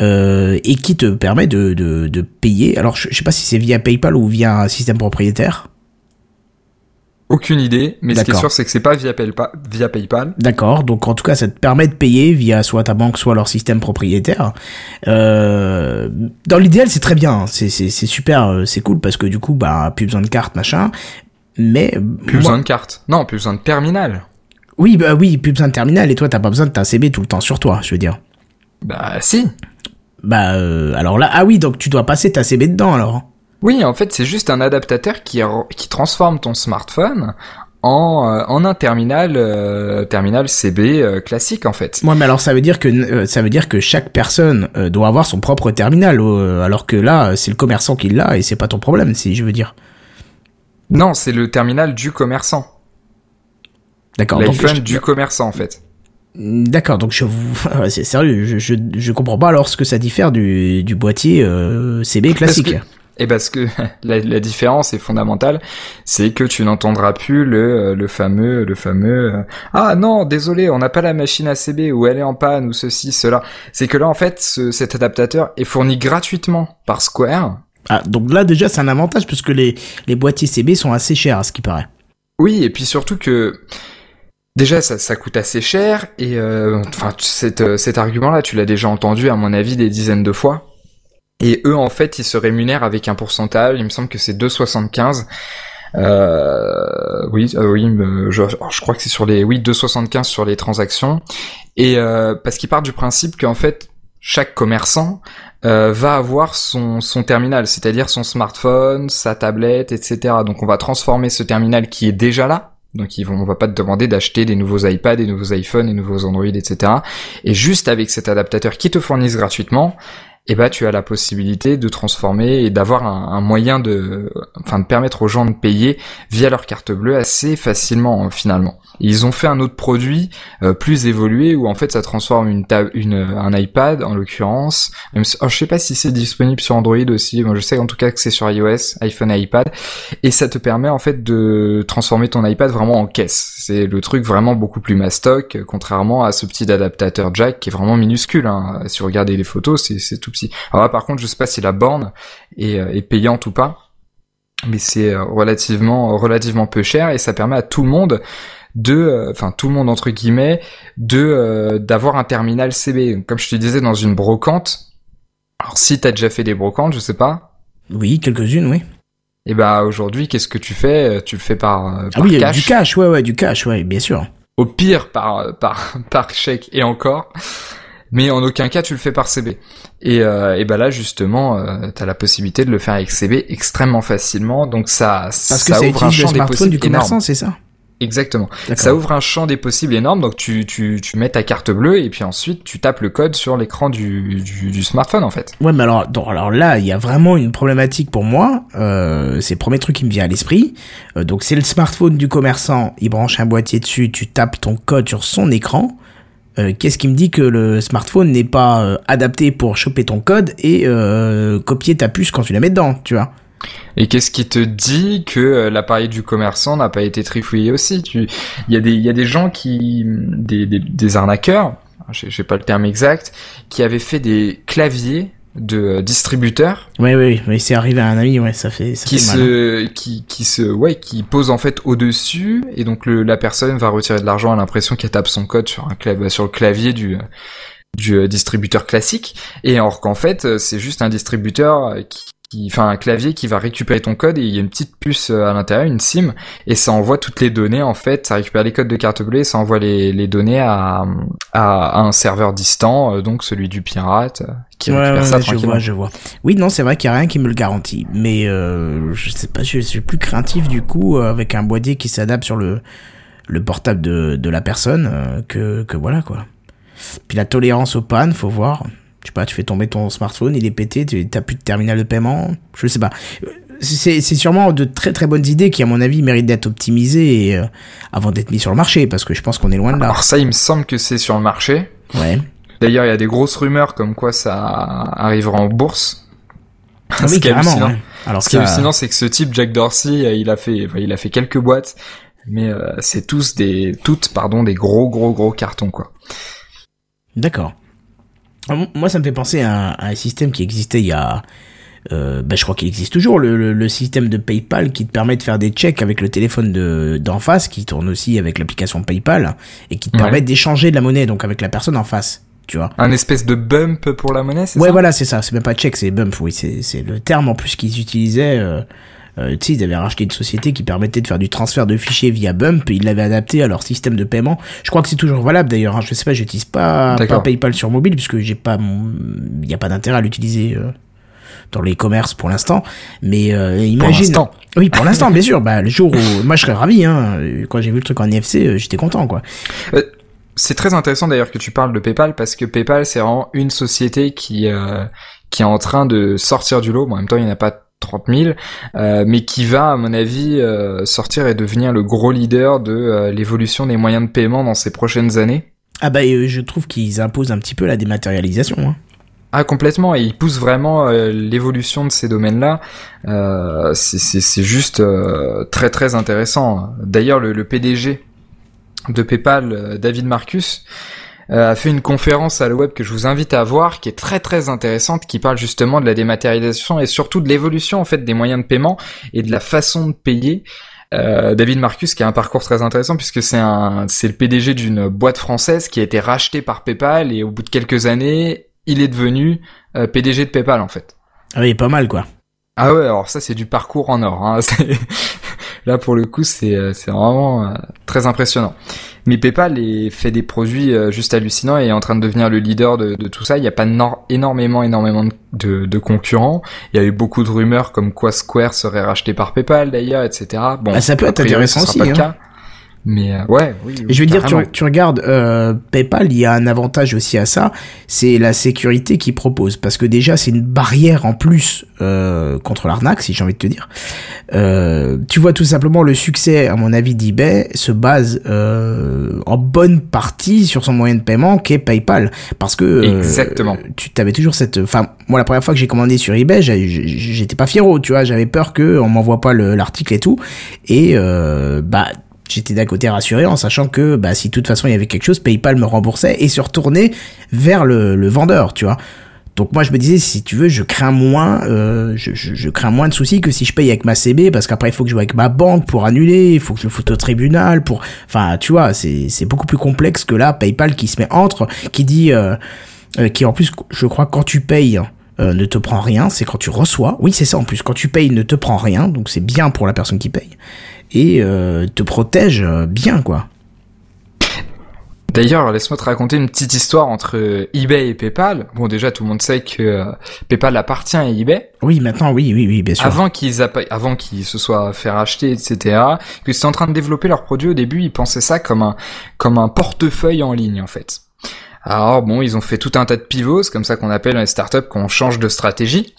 Euh, et qui te permet de, de, de payer. Alors, je, je sais pas si c'est via PayPal ou via un système propriétaire. Aucune idée, mais ce qui est sûr, c'est que c'est pas via, PayPal. Via PayPal. D'accord, donc en tout cas, ça te permet de payer via soit ta banque, soit leur système propriétaire. Euh, dans l'idéal, c'est très bien, c'est super, euh, c'est cool parce que du coup, bah, plus besoin de carte, machin. Mais plus besoin de carte. Non, plus besoin de terminal. Oui, bah oui, plus besoin de terminal. Et toi, t'as pas besoin de ta CB tout le temps sur toi, je veux dire. Bah si. Bah euh, alors là, ah oui, donc tu dois passer ta CB dedans alors. Oui, en fait, c'est juste un adaptateur qui, qui transforme ton smartphone en, euh, en un terminal euh, terminal CB euh, classique en fait. Ouais, mais alors ça veut dire que ça veut dire que chaque personne doit avoir son propre terminal alors que là c'est le commerçant qui l'a et c'est pas ton problème si je veux dire. Non, c'est le terminal du commerçant. D'accord. L'iPhone du commerçant en fait. D'accord, donc je vous, c'est sérieux, je, je, je comprends pas alors ce que ça diffère du, du boîtier CB classique. Et parce que la, la, différence est fondamentale, c'est que tu n'entendras plus le, euh, le fameux le fameux euh, ah non désolé on n'a pas la machine ACB ou elle est en panne ou ceci cela. C'est que là en fait cet adaptateur est fourni gratuitement par Square. Ah donc là déjà c'est un avantage puisque les les boîtiers CB sont assez chers à ce qui paraît. Oui et puis surtout que Déjà, ça, ça coûte assez cher et euh, enfin cet, cet argument-là, tu l'as déjà entendu à mon avis des dizaines de fois. Et eux, en fait, ils se rémunèrent avec un pourcentage. Il me semble que c'est 2,75. Euh, oui, euh, oui, je, crois que c'est sur les, oui, 2,75 sur les transactions. Et euh, parce qu'ils partent du principe qu'en fait, chaque commerçant euh, va avoir son, son terminal, c'est-à-dire son smartphone, sa tablette, etc. Donc on va transformer ce terminal qui est déjà là. Donc ils vont, on va pas te demander d'acheter des nouveaux iPads, des nouveaux iPhones, des nouveaux Android, etc. Et juste avec cet adaptateur qui te fournissent gratuitement, et bah tu as la possibilité de transformer et d'avoir un, moyen de, enfin de permettre aux gens de payer via leur carte bleue assez facilement finalement. ils ont fait un autre produit euh, plus évolué où en fait ça transforme une, une un iPad en l'occurrence. Même oh, je sais pas si c'est disponible sur Android aussi. Moi je sais en tout cas que c'est sur iOS, iPhone iPad et ça te permet en fait de transformer ton iPad vraiment en caisse. C'est le truc vraiment beaucoup plus mastoc contrairement à ce petit adaptateur jack qui est vraiment minuscule. Hein. Si vous regardez les photos, c'est tout alors là, par contre, je sais pas si la borne est, euh, payante ou pas, mais c'est euh, relativement relativement peu cher et ça permet à tout le monde de, euh, enfin tout le monde entre guillemets, de d'avoir un terminal CB. Comme je te disais dans une brocante. Alors si t'as déjà fait des brocantes, je sais pas. Oui, quelques-unes, oui. Et bah aujourd'hui, qu'est-ce que tu fais? Tu le fais par, ah oui, du cash, ouais, ouais, du cash, ouais, bien sûr. Au pire par par par chèque et encore mais en aucun cas tu le fais par CB. Et, euh, et ben là justement, euh, tu as la possibilité de le faire avec CB extrêmement facilement, donc ça, Parce ça que ouvre un champ des possibles du commerçant, c'est ça? Exactement. Ça ouvre un champ des possibles énorme, donc tu, tu, tu mets ta carte bleue et puis ensuite tu tapes le code sur l'écran du, du, du, smartphone en fait. Ouais, mais alors, alors là, il y a vraiment une problématique pour moi. Euh, c'est le premier truc qui me vient à l'esprit. Euh, donc c'est le smartphone du commerçant, il branche un boîtier dessus, tu tapes ton code sur son écran. Euh, qu'est-ce qui me dit que le smartphone n'est pas euh, adapté pour choper ton code et euh, copier ta puce quand tu la mets dedans, tu vois? Et qu'est-ce qui te dit que l'appareil du commerçant n'a pas été trifouillé aussi? Tu, il y a des, il y a des gens qui, des, des, des arnaqueurs, j'ai pas le terme exact, qui avaient fait des claviers de euh, distributeurs. Oui, oui, oui, c'est arrivé à un ami, ouais, ça fait, ça qui fait se, qui, qui se, ouais, qui pose en fait au dessus, et donc le, la personne va retirer de l'argent à l'impression qu'elle tape son code sur un clavier, sur le clavier du, du euh, distributeur classique, et alors qu'en fait euh, c'est juste un distributeur qui, enfin un clavier qui va récupérer ton code et il y a une petite puce euh, à l'intérieur, une SIM, et ça envoie toutes les données en fait, ça récupère les codes de carte bleue et ça envoie les, les données à, à, un serveur distant, euh, donc celui du pirate, euh, qui récupère ça Je vois, je vois. Oui, non, c'est vrai qu'il y a rien qui me le garantit, mais euh, je sais pas, je suis plus craintif du coup avec un boîtier qui s'adapte sur le le portable de, de la personne que, que voilà quoi. Puis la tolérance aux pannes, faut voir je sais pas, tu fais tomber ton smartphone, il est pété, tu n'as plus de terminal de paiement, je sais pas. C'est sûrement de très très bonnes idées qui, à mon avis, méritent d'être optimisées et, euh, avant d'être mis sur le marché, parce que je pense qu'on est loin de là. Alors ça, il me semble que c'est sur le marché. Ouais. D'ailleurs, il y a des grosses rumeurs comme quoi ça arrivera en bourse. Ah oui, carrément, Alors ce qui est hallucinant, c'est que ce type, Jack Dorsey, euh, il a fait, il a fait quelques boîtes, mais euh, c'est tous des, toutes, pardon, des gros, gros, gros cartons, quoi. D'accord. Moi, ça me fait penser à, un système qui existait il y a... Euh, ben, je crois qu'il existe toujours, le, le, système de PayPal qui te permet de faire des checks avec le téléphone de d'en face, qui tourne aussi avec l'application PayPal, et qui te permet d'échanger de la monnaie, donc avec la personne en face. Tu vois. Un espèce de bump pour la monnaie, c'est ouais, ça? Ouais, voilà, c'est ça. C'est même pas check, c'est bump. Oui, c'est le terme en plus qu'ils utilisaient. Euh, euh, tu sais, ils avaient racheté une société qui permettait de faire du transfert de fichiers via Bump et ils l'avaient adapté à leur système de paiement. Je crois que c'est toujours valable d'ailleurs. Hein. Je sais pas, j'utilise pas, pas PayPal sur mobile puisque j'ai pas, il y a pas d'intérêt à l'utiliser. Euh, dans les commerces pour l'instant, mais euh, imagine. Pour oui, pour l'instant, bien sûr. Bah, le jour où moi je serais ravi. Hein, quand j'ai vu le truc en NFC, j'étais content, quoi. C'est très intéressant d'ailleurs que tu parles de PayPal parce que PayPal c'est vraiment une société qui qui est en train de sortir du lot. Bon, en même temps, il n'y en a pas 30 000, euh, mais qui va, à mon avis, euh, sortir et devenir le gros leader de euh, l'évolution des moyens de paiement dans ces prochaines années. Ah bah, je trouve qu'ils imposent un petit peu la dématérialisation. Hein. Ah complètement et ils poussent vraiment l'évolution de ces domaines-là. c'est juste très très intéressant. D'ailleurs le, le, PDG de PayPal, David Marcus, a fait une conférence à la web que je vous invite à voir, qui est très très intéressante, qui parle justement de la dématérialisation et surtout de l'évolution en fait des moyens de paiement et de la façon de payer. Euh, David Marcus qui a un parcours très intéressant puisque c'est un c'est le PDG d'une boîte française qui a été rachetée par PayPal et au bout de quelques années il est devenu euh, PDG de PayPal en fait. Ah oui, pas mal quoi. Ah ouais, alors ça c'est du parcours en or. Hein. Là pour le coup c'est c'est vraiment très impressionnant. Mais PayPal est, fait des produits euh, juste hallucinants et est en train de devenir le leader de, de tout ça. Il n'y a pas énormément, énormément de, de, concurrents. Il y a eu beaucoup de rumeurs comme quoi Square serait racheté par PayPal d'ailleurs, etc. Bon, bah, ça peut être intéressant aussi. Pas hein. Mais euh, ouais, oui. je veux dire, tu, tu regardes euh, PayPal, il y a un avantage aussi à ça, c'est la sécurité qu'ils proposent, parce que déjà c'est une barrière en plus euh, contre l'arnaque, si j'ai envie de te dire. Euh, tu vois tout simplement le succès, à mon avis, d'eBay se base euh, en bonne partie sur son moyen de paiement qui est PayPal, parce que euh, exactement. Tu t'avais toujours cette, enfin moi la première fois que j'ai commandé sur eBay, j'étais pas fiero, tu vois, j'avais peur que on m'envoie pas l'article et tout, et bah j'étais d'un côté rassuré en sachant que bah, si de toute façon il y avait quelque chose, PayPal me remboursait et se retournait vers le, le vendeur, tu vois. Donc moi je me disais si tu veux je crains moins euh, je, je, je, crains moins de soucis que si je paye avec ma CB parce qu'après il faut que je joue avec ma banque pour annuler, il faut que je le foute au tribunal pour enfin tu vois c'est c'est beaucoup plus complexe que là PayPal qui se met entre qui dit euh, euh, qui en plus je crois quand tu payes euh, ne te prend rien, c'est quand tu reçois. Oui, c'est ça en plus. Quand tu payes, ne te prend rien, donc c'est bien pour la personne qui paye et euh, te protège euh, bien, quoi. D'ailleurs, laisse-moi te raconter une petite histoire entre eBay et PayPal. Bon, déjà, tout le monde sait que euh, PayPal appartient à eBay. Oui, maintenant, oui, oui, oui, bien sûr. Avant qu'ils avant qu'ils se soient fait racheter, etc., que c'est en train de développer leurs produits au début, ils pensaient ça comme un comme un portefeuille en ligne, en fait. Alors bon, ils ont fait tout un tas de pivots, c'est comme ça qu'on appelle les startups qu'on change de stratégie.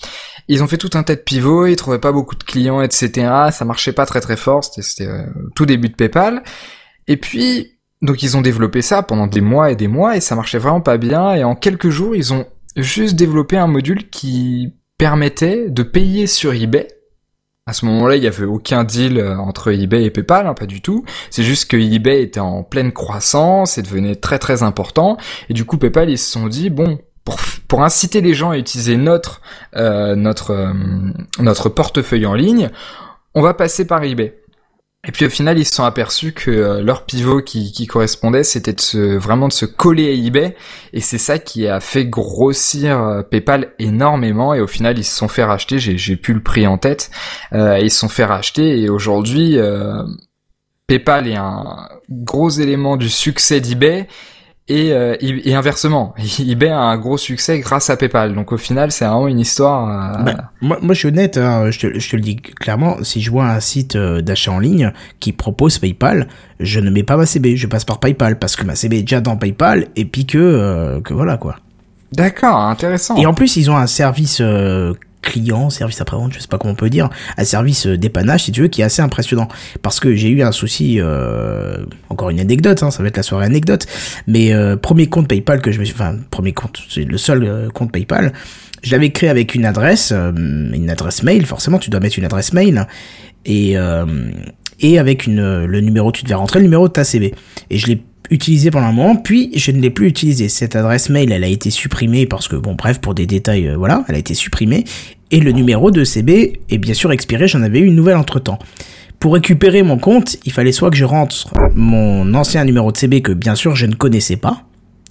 Ils ont fait tout un tas de pivots, ils trouvaient pas beaucoup de clients, etc. Ça marchait pas très très fort, c'était euh, tout début de PayPal. Et puis, donc ils ont développé ça pendant des mois et des mois et ça marchait vraiment pas bien. Et en quelques jours, ils ont juste développé un module qui permettait de payer sur eBay. À ce moment-là, il y avait aucun deal euh, entre eBay et PayPal, hein, pas du tout. C'est juste que eBay était en pleine croissance et devenait très très important. Et du coup, PayPal, ils se sont dit, bon, pour, pour inciter les gens à utiliser notre euh, notre euh, notre portefeuille en ligne, on va passer par eBay. Et puis au final, ils se sont aperçus que euh, leur pivot qui, correspondait, c'était vraiment de se coller à eBay, et c'est ça qui a fait grossir euh, PayPal énormément. Et au final, ils se sont fait racheter. J'ai j'ai plus le prix en tête. Euh, ils se sont fait racheter, et aujourd'hui, PayPal est un gros élément du succès d'eBay et, euh, et, inversement, eBay a un gros succès grâce à PayPal. Donc au final, c'est vraiment une histoire. Euh... Bah, moi, moi, je suis honnête, hein, je, te, je, te, le dis clairement. Si je vois un site euh, d'achat en ligne qui propose PayPal, je ne mets pas ma CB, je passe par PayPal parce que ma CB est déjà dans PayPal et puis que euh, que voilà quoi. D'accord, intéressant. Et en plus, ils ont un service client, service après-vente, je sais pas comment on peut dire, un service euh, dépannage si tu veux qui est assez impressionnant. Parce que j'ai eu un souci euh, encore une anecdote hein, ça va être la soirée anecdote mais euh, premier compte PayPal que je me suis enfin premier compte, c'est le seul compte PayPal, je l'avais créé avec une adresse une adresse mail, forcément tu dois mettre une adresse mail et et avec une le numéro tu devais rentrer le numéro de ta CB et je l'ai utilisé pendant un moment, puis je ne l'ai plus utilisé. Cette adresse mail, elle a été supprimée parce que, bon, bref, pour des détails, euh, voilà, elle a été supprimée. Et le numéro de CB est bien sûr expiré, j'en avais eu une nouvelle entre-temps. Pour récupérer mon compte, il fallait soit que je rentre mon ancien numéro de CB que bien sûr je ne connaissais pas.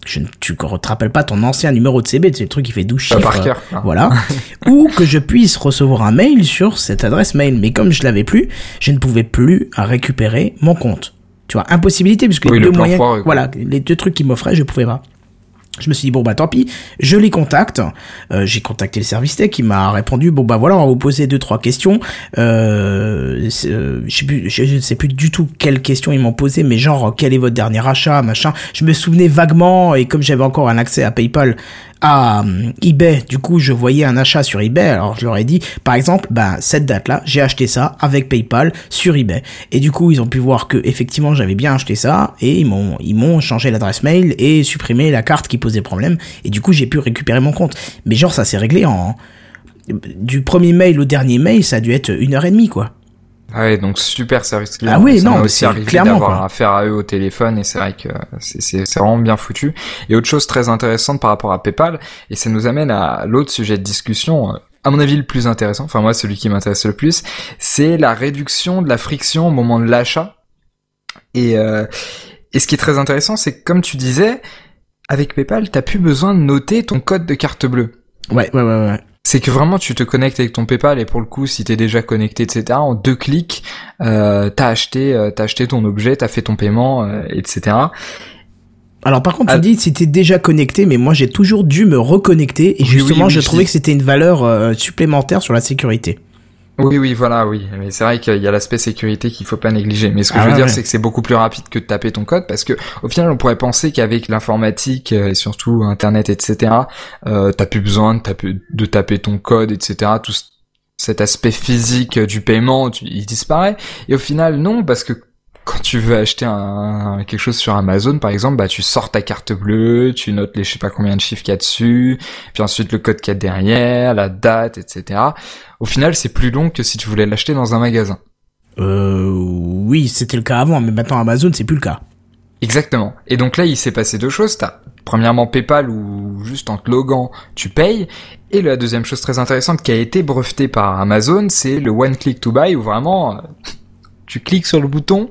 Je ne, tu te rappelles pas ton ancien numéro de CB, c'est le truc qui fait 12 chiffres. Par cœur. Voilà. ou que je puisse recevoir un mail sur cette adresse mail. Mais comme je l'avais plus, je ne pouvais plus récupérer mon compte. Tu vois, impossibilité, puisque oui, les deux moyens, foireux, voilà, les deux trucs qu'ils m'offraient, je pouvais pas. Je me suis dit bon bah tant pis, je les contacte. Euh, j'ai contacté le service tech qui m'a répondu bon bah voilà on va vous poser deux trois questions. Euh, euh, je sais plus, je, sais plus du tout quelles questions ils m'ont posé, mais genre quel est votre dernier achat machin. Je me souvenais vaguement et comme j'avais encore un accès à PayPal à eBay, du coup je voyais un achat sur eBay, alors je leur ai dit par exemple ben cette date là j'ai acheté ça avec PayPal sur eBay. Et du coup ils ont pu voir que effectivement j'avais bien acheté ça et ils m'ont ils m'ont changé l'adresse mail et supprimé la carte qui posait problème. Et du coup j'ai pu récupérer mon compte. Mais genre ça s'est réglé en du premier mail au dernier mail ça a dû être une heure et demie quoi ouais, donc super service client. Ah oui, ça non, arrivé clairement d'avoir affaire à eux au téléphone et c'est vrai que c'est vraiment bien foutu. Et autre chose très intéressante par rapport à PayPal, et ça nous amène à l'autre sujet de discussion, à mon avis le plus intéressant, enfin moi celui qui m'intéresse le plus, c'est la réduction de la friction au moment de l'achat. Et, euh, et ce qui est très intéressant, c'est que comme tu disais, avec PayPal, t'as plus besoin de noter ton code de carte bleue. Ouais, ouais, ouais, ouais. C'est que vraiment tu te connectes avec ton PayPal et pour le coup si t'es déjà connecté etc en deux clics euh, t'as acheté euh, t'as acheté ton objet t'as fait ton paiement euh, etc. Alors par contre, tu ah. dis si t'es déjà connecté, mais moi j'ai toujours dû me reconnecter et justement oui, oui, je trouvais que c'était une valeur euh, supplémentaire sur la sécurité. Oui, oui, voilà, oui. Mais c'est vrai qu'il y a l'aspect sécurité qu'il faut pas négliger. Mais ce que Ah je veux ouais, dire, ouais. c'est que c'est beaucoup plus rapide que de taper ton code parce que au final, on pourrait penser qu'avec l'informatique euh, et surtout Internet, etc., euh, t'as plus besoin de taper, de taper ton code, etc. Tout ce- cet aspect physique du paiement, tu- il disparaît. Et au final, non, parce que quand tu veux acheter un, quelque chose sur Amazon, par exemple, bah tu sors ta carte bleue, tu notes les je sais pas combien de chiffres qu'il y a dessus, puis ensuite le code qu'il y a derrière, la date, etc. Au final, c'est plus long que si tu voulais l'acheter dans un magasin. Euh, oui, c'était le cas avant, mais maintenant Amazon, c'est plus le cas. Exactement. Et donc là, il s'est passé deux choses. T'as premièrement PayPal où juste en te loguant, tu payes. Et la deuxième chose très intéressante qui a été brevetée par Amazon, c'est le one click to buy où vraiment euh, tu cliques sur le bouton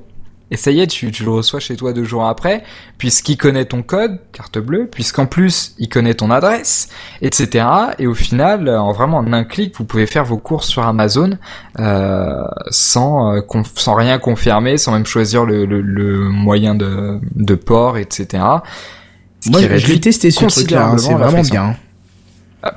et ça y est, tu, tu le reçois chez toi deux jours après, puisqu'il connaît ton code, carte bleue, puisqu'en plus il connaît ton adresse, etc. Et au final, en vraiment en un clic, vous pouvez faire vos courses sur Amazon euh, sans euh, sans rien confirmer, sans même choisir le, le, le moyen de, de port, etc. Ce Moi, je l'ai testé ce truc-là, hein, c'est vraiment bien.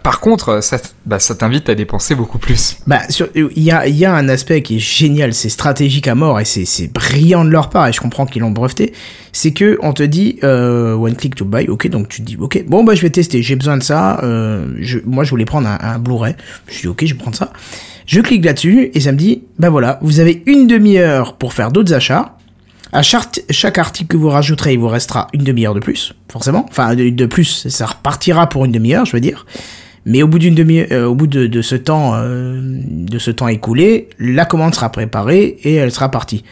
Par contre, ça, bah, ça t'invite à dépenser beaucoup plus. Bah, il y a, y a un aspect qui est génial, c'est stratégique à mort et c'est, brillant de leur part et je comprends qu'ils l'ont breveté. C'est que on te dit euh, one click to buy, ok, donc tu dis ok, bon bah je vais tester, j'ai besoin de ça. Euh, je, moi je voulais prendre un, un Blu-ray, je dit ok, je vais prendre ça. Je clique là-dessus et ça me dit bah voilà, vous avez une demi-heure pour faire d'autres achats. À chaque, article que vous rajouterez, il vous restera une demi-heure de plus, forcément. Enfin, de, plus, ça repartira pour une demi-heure, je veux dire. Mais au bout d'une demi, euh, au bout euh, de ce temps écoulé, la commande sera préparée et elle sera partie.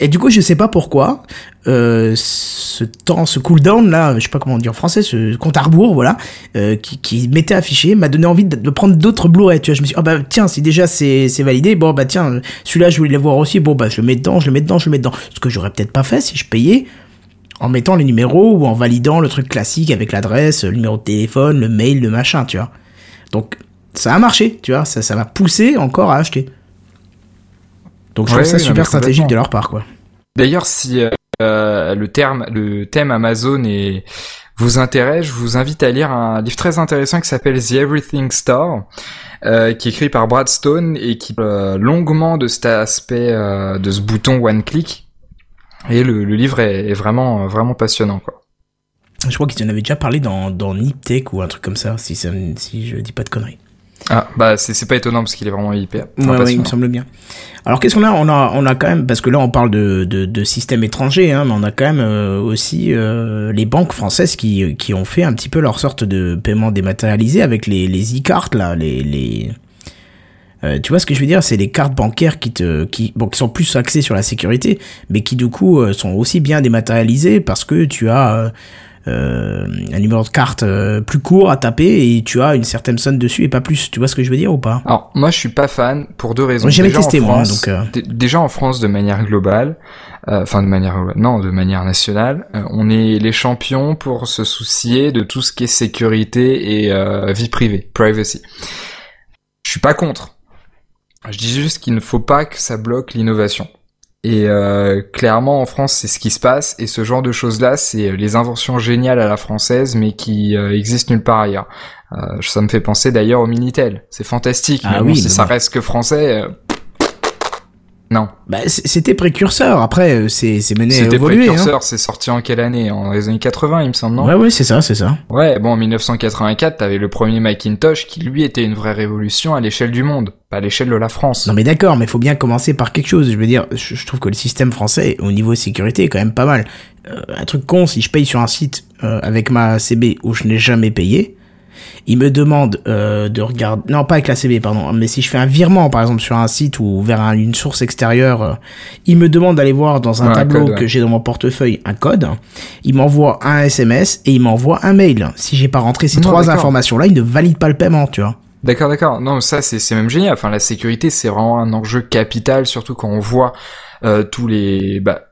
Et du coup, je sais pas pourquoi euh, ce temps, ce cooldown là, je sais pas comment on dit en français, ce compte à rebours, voilà, euh, qui, qui m'était affiché, m'a donné envie de, prendre d'autres Blu-ray. Tu vois, je me suis, dit, ah bah tiens, si déjà c'est validé, bon bah tiens, celui-là je voulais le voir aussi, bon bah je le mets dedans, je le mets dedans, je le mets dedans. Ce que j'aurais peut-être pas fait si je payais en mettant les numéros ou en validant le truc classique avec l'adresse, le numéro de téléphone, le mail, le machin, tu vois. Donc ça a marché, tu vois, ça ça m'a poussé encore à acheter. Donc je Ouais, trouve ça super stratégique de leur part, quoi. D'ailleurs, si euh, le terme, le thème Amazon et vous intéresse, je vous invite à lire un livre très intéressant qui s'appelle The Everything Store, euh, qui est écrit par Brad Stone et qui parle longuement de cet aspect euh, de ce bouton one click. Et le, le livre est, est vraiment vraiment passionnant, quoi. Je crois qu'ils en avaient déjà parlé dans, dans Niptech ou un truc comme ça, si, ça, si je dis pas de conneries. Ah, bah c'est pas étonnant parce qu'il est vraiment hyper. Enfin, ouais, il me semble bien. Alors qu'est-ce qu'on a? On a, on a quand même, parce que là on parle de, de, de systèmes étrangers, hein, mais on a quand même euh, aussi euh, les banques françaises qui, qui ont fait un petit peu leur sorte de paiement dématérialisé avec les, les e-cartes là, les, les euh, tu vois ce que je veux dire? C'est les cartes bancaires qui te, qui, bon, qui sont plus axées sur la sécurité, mais qui du coup sont aussi bien dématérialisées parce que tu as euh, un numéro de carte euh, plus court à taper et tu as une certaine somme dessus et pas plus. Tu vois ce que je veux dire ou pas? Alors moi je suis pas fan pour deux raisons. J'ai jamais testé, moi, France- donc, euh. déjà en France de manière globale, euh, enfin de manière non de manière nationale, euh, on est les champions pour se soucier de tout ce qui est sécurité et euh, vie privée, privacy. Je suis pas contre. Je dis juste qu'il ne faut pas que ça bloque l'innovation. Et euh, clairement en France c'est ce qui se passe et ce genre de choses là c'est les inventions géniales à la française mais qui euh, existent nulle part ailleurs. Euh, ça me fait penser d'ailleurs au Minitel. C'est fantastique. Ah mais bon, si ça reste que français, euh, non. Bah, c'était précurseur. Après, euh, c'est c'est mené à C'était. Hein. précurseur. C'est sorti en quelle année? En les années 80, il me semble, non? Ouais, ouais, c'est ça, c'est ça. Ouais, bon, en 1984, t'avais le premier Macintosh qui, lui, était une vraie révolution à l'échelle du monde, pas à l'échelle de la France. Non mais d'accord, mais faut bien commencer par quelque chose. Je veux dire, je, je trouve que le système français au niveau sécurité est quand même pas mal. Euh, un truc con, si je paye sur un site euh, avec ma CB où je n'ai jamais payé, il me demande euh, de regarder, non pas avec la CB pardon, mais si je fais un virement par exemple sur un site ou vers un- une source extérieure, euh, il me demande d'aller voir dans un Ouais, un tableau code, ouais. que j'ai dans mon portefeuille un code. Il m'envoie un SMS et il m'envoie un mail. Si j'ai pas rentré ces Non, trois informations là, il ne valide pas le paiement, tu vois. D'accord, d'accord. Non, ça, c'est c'est même génial. Enfin, la sécurité, c'est vraiment un enjeu capital, surtout quand on voit euh, tous les... Bah,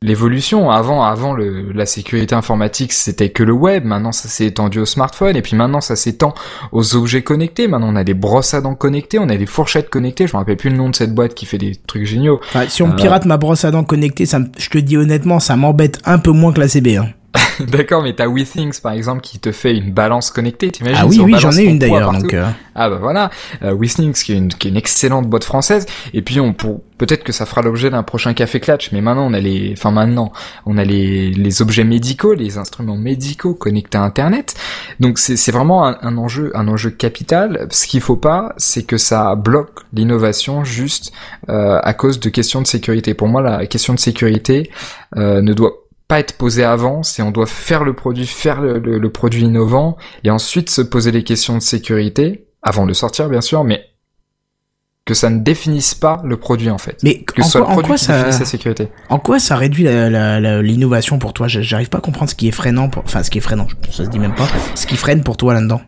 L'évolution, avant, avant le, la sécurité informatique, c'était que le web. Maintenant, ça s'est étendu au smartphone. Et puis maintenant, ça s'étend aux objets connectés. Maintenant, on a des brosses à dents connectées, on a des fourchettes connectées. Je me rappelle plus le nom de cette boîte qui fait des trucs géniaux. Enfin, si on Euh, pirate ma brosse à dents connectée, ça me- je te dis honnêtement, ça m'embête un peu moins que la CB. Hein. D'accord, mais t'as WeThings par exemple qui te fait une balance connectée, t'imagines Ah oui, oui, j'en ai une d'ailleurs. Donc, euh, Ah bah voilà, euh, WeThings qui est une qui est une excellente boîte française. Et puis on pour peut-être que ça fera l'objet d'un prochain café clutch. Mais maintenant on a les, enfin maintenant on a les les objets médicaux, les instruments médicaux connectés à Internet. Donc c'est c'est vraiment un, un enjeu un enjeu capital. Ce qu'il faut pas, c'est que ça bloque l'innovation juste euh, à cause de questions de sécurité. Pour moi, la question de sécurité euh, ne doit pas être posée avant, c'est on doit faire le produit, faire le, le- le produit innovant, et ensuite se poser les questions de sécurité, avant de sortir bien sûr, mais que ça ne définisse pas le produit en fait. mais Que en ce soit quoi, le en produit quoi qui ça, définisse la sécurité. en quoi ça réduit l'innovation pour toi? J'arrive pas à comprendre ce qui est freinant. Pour... Enfin, ce qui est freinant, ça se dit même pas. Ce qui freine pour toi là-dedans.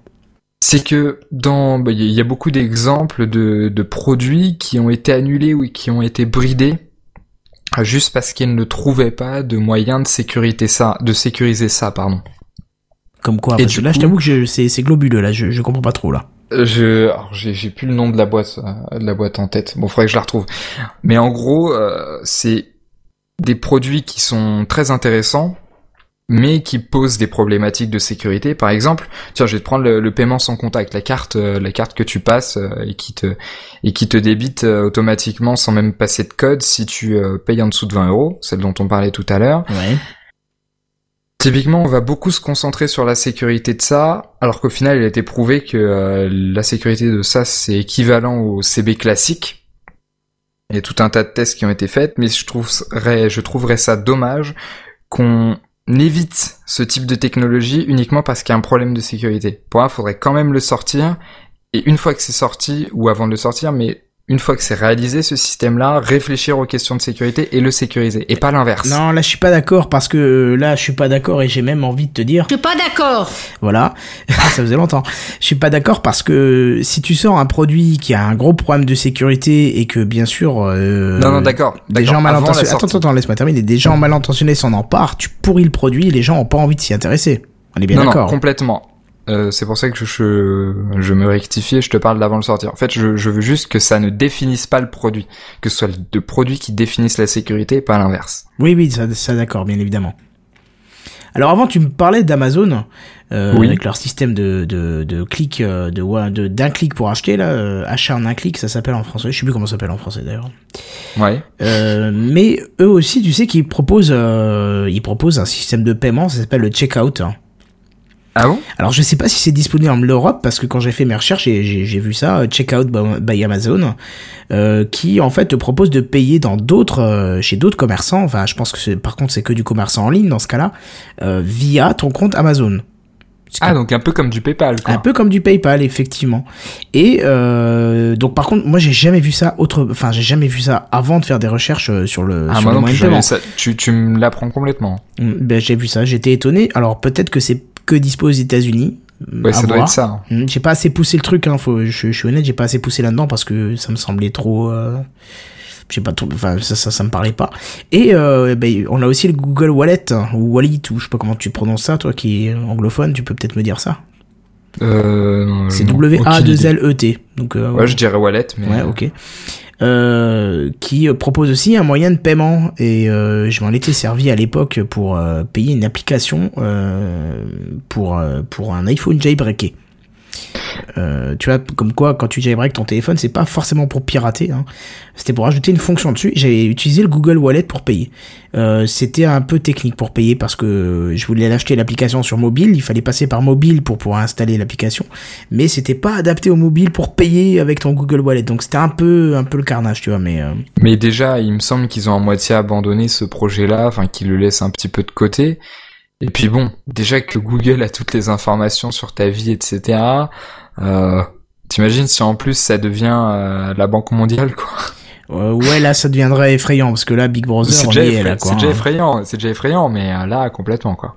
C'est que dans, bah, il y a beaucoup d'exemples de, de produits qui ont été annulés ou qui ont été bridés juste parce qu'ils ne trouvaient pas de moyen de sécurité ça, de sécuriser ça, pardon. Comme quoi Et Parce que du là, je t'avoue que je- c'est globuleux. Là, je, je comprends pas trop là. Je, alors j'ai, j'ai plus le nom de la boîte, euh, de la boîte en tête. Bon, faudrait que je la retrouve. Mais en gros, euh, c'est des produits qui sont très intéressants, mais qui posent des problématiques de sécurité. Par exemple, tiens, je vais te prendre le, le paiement sans contact, la carte, euh, la carte que tu passes euh, et qui te et qui te débite euh, automatiquement sans même passer de code si tu euh, payes en dessous de 20 euros, celle dont on parlait tout à l'heure. Ouais. Typiquement, on va beaucoup se concentrer sur la sécurité de ça, alors qu'au final, il a été prouvé que euh, la sécurité de ça, c'est équivalent au CB classique. Il y a tout un tas de tests qui ont été faits, mais je je trouverais ça dommage qu'on évite ce type de technologie uniquement parce qu'il y a un problème de sécurité. Pour moi, il faudrait quand même le sortir, et une fois que c'est sorti, ou avant de le sortir, mais une fois que c'est réalisé, ce système-là, réfléchir aux questions de sécurité et le sécuriser, et pas l'inverse. Non, là, je suis pas d'accord parce que euh, là, je suis pas d'accord et j'ai même envie de te dire. Je suis pas d'accord. Voilà, ça faisait longtemps. Je suis pas d'accord parce que si tu sors un produit qui a un gros problème de sécurité et que bien sûr euh, Non, non, d'accord. des d'accord, gens mal intentionnés, attends, attends, attends, laisse-moi terminer. Des gens mal intentionnés s'en emparent, tu pourris le produit, et les gens ont pas envie de s'y intéresser. On est bien d'accord. complètement. Euh, c'est pour ça que je, je, je me rectifie et je te parle d'avant le sortir. En fait, je, je veux juste que ça ne définisse pas le produit. Que ce soit le produit qui définisse la sécurité et pas l'inverse. Oui, oui, ça, ça d'accord, bien évidemment. Alors avant, tu me parlais d'Amazon euh, Oui. avec leur système de de, de clic euh, de d'un clic pour acheter là, euh, achat en un clic, ça s'appelle en français. Je sais plus comment ça s'appelle en français d'ailleurs. Ouais. Mais eux aussi, tu sais qu'ils proposent, ils proposent un système de paiement, ça s'appelle le checkout. hein. Ah bon? Alors je sais pas si c'est disponible en Europe parce que quand j'ai fait mes recherches, j'ai- vu ça, euh, checkout by, Amazon, euh, qui en fait te propose de payer dans d'autres, euh, chez d'autres commerçants. Enfin, je pense que par contre c'est que du commerce en ligne dans ce cas-là, euh, via ton compte Amazon. Ah, donc un peu comme du PayPal, quoi. un peu comme du PayPal, effectivement. Et euh, donc par contre, moi j'ai jamais vu ça autre, enfin j'ai jamais vu ça avant de faire des recherches euh, sur le Ah, sur moi le non moyen de paiement. ça, tu, tu me l'apprends complètement. Mm, Ben, j'ai vu ça, j'étais étonné. Alors peut-être que c'est que dispo aux États-Unis. Ouais, ça doit être ça. Mm, J'ai pas assez poussé le truc, hein, faut, je, je suis honnête, j'ai pas assez poussé là-dedans parce que ça me semblait trop. Euh, j'ai pas trop, enfin ça, ça, ça me parlait pas. Et euh, ben, on a aussi le Google Wallet hein, ou Wallet ou je sais pas comment tu prononces ça, toi qui est anglophone, tu peux peut-être me dire ça. Euh, C'est W A aucune 2 idée. L E T. Donc euh, Ouais, je dirais wallet, mais. Ouais, ok. Euh, qui euh, propose aussi un moyen de paiement et euh, je m'en étais servi à l'époque pour payer une application pour pour un iPhone jailbreaké. Euh, tu vois, comme quoi, quand tu jailbreak ton téléphone, c'est pas forcément pour pirater. Hein. C'était pour ajouter une fonction dessus. J'ai utilisé le Google Wallet pour payer. Euh, C'était un peu technique pour payer parce que je voulais l'acheter l'application sur mobile. Il fallait passer par mobile pour pouvoir installer l'application, mais c'était pas adapté au mobile pour payer avec ton Google Wallet. Donc c'était un peu un peu le carnage, tu vois. Mais euh, Mais déjà, il me semble qu'ils ont à moitié abandonné ce projet-là, enfin qu'ils le laissent un petit peu de côté. Et puis bon, déjà que Google a toutes les informations sur ta vie, etc. Euh, T'imagines si en plus ça devient euh, la Banque mondiale, quoi. euh, ouais, là ça deviendrait effrayant parce que là Big Brother C'est déjà, c'est hein. effrayant, c'est déjà effrayant, mais euh, là complètement, quoi.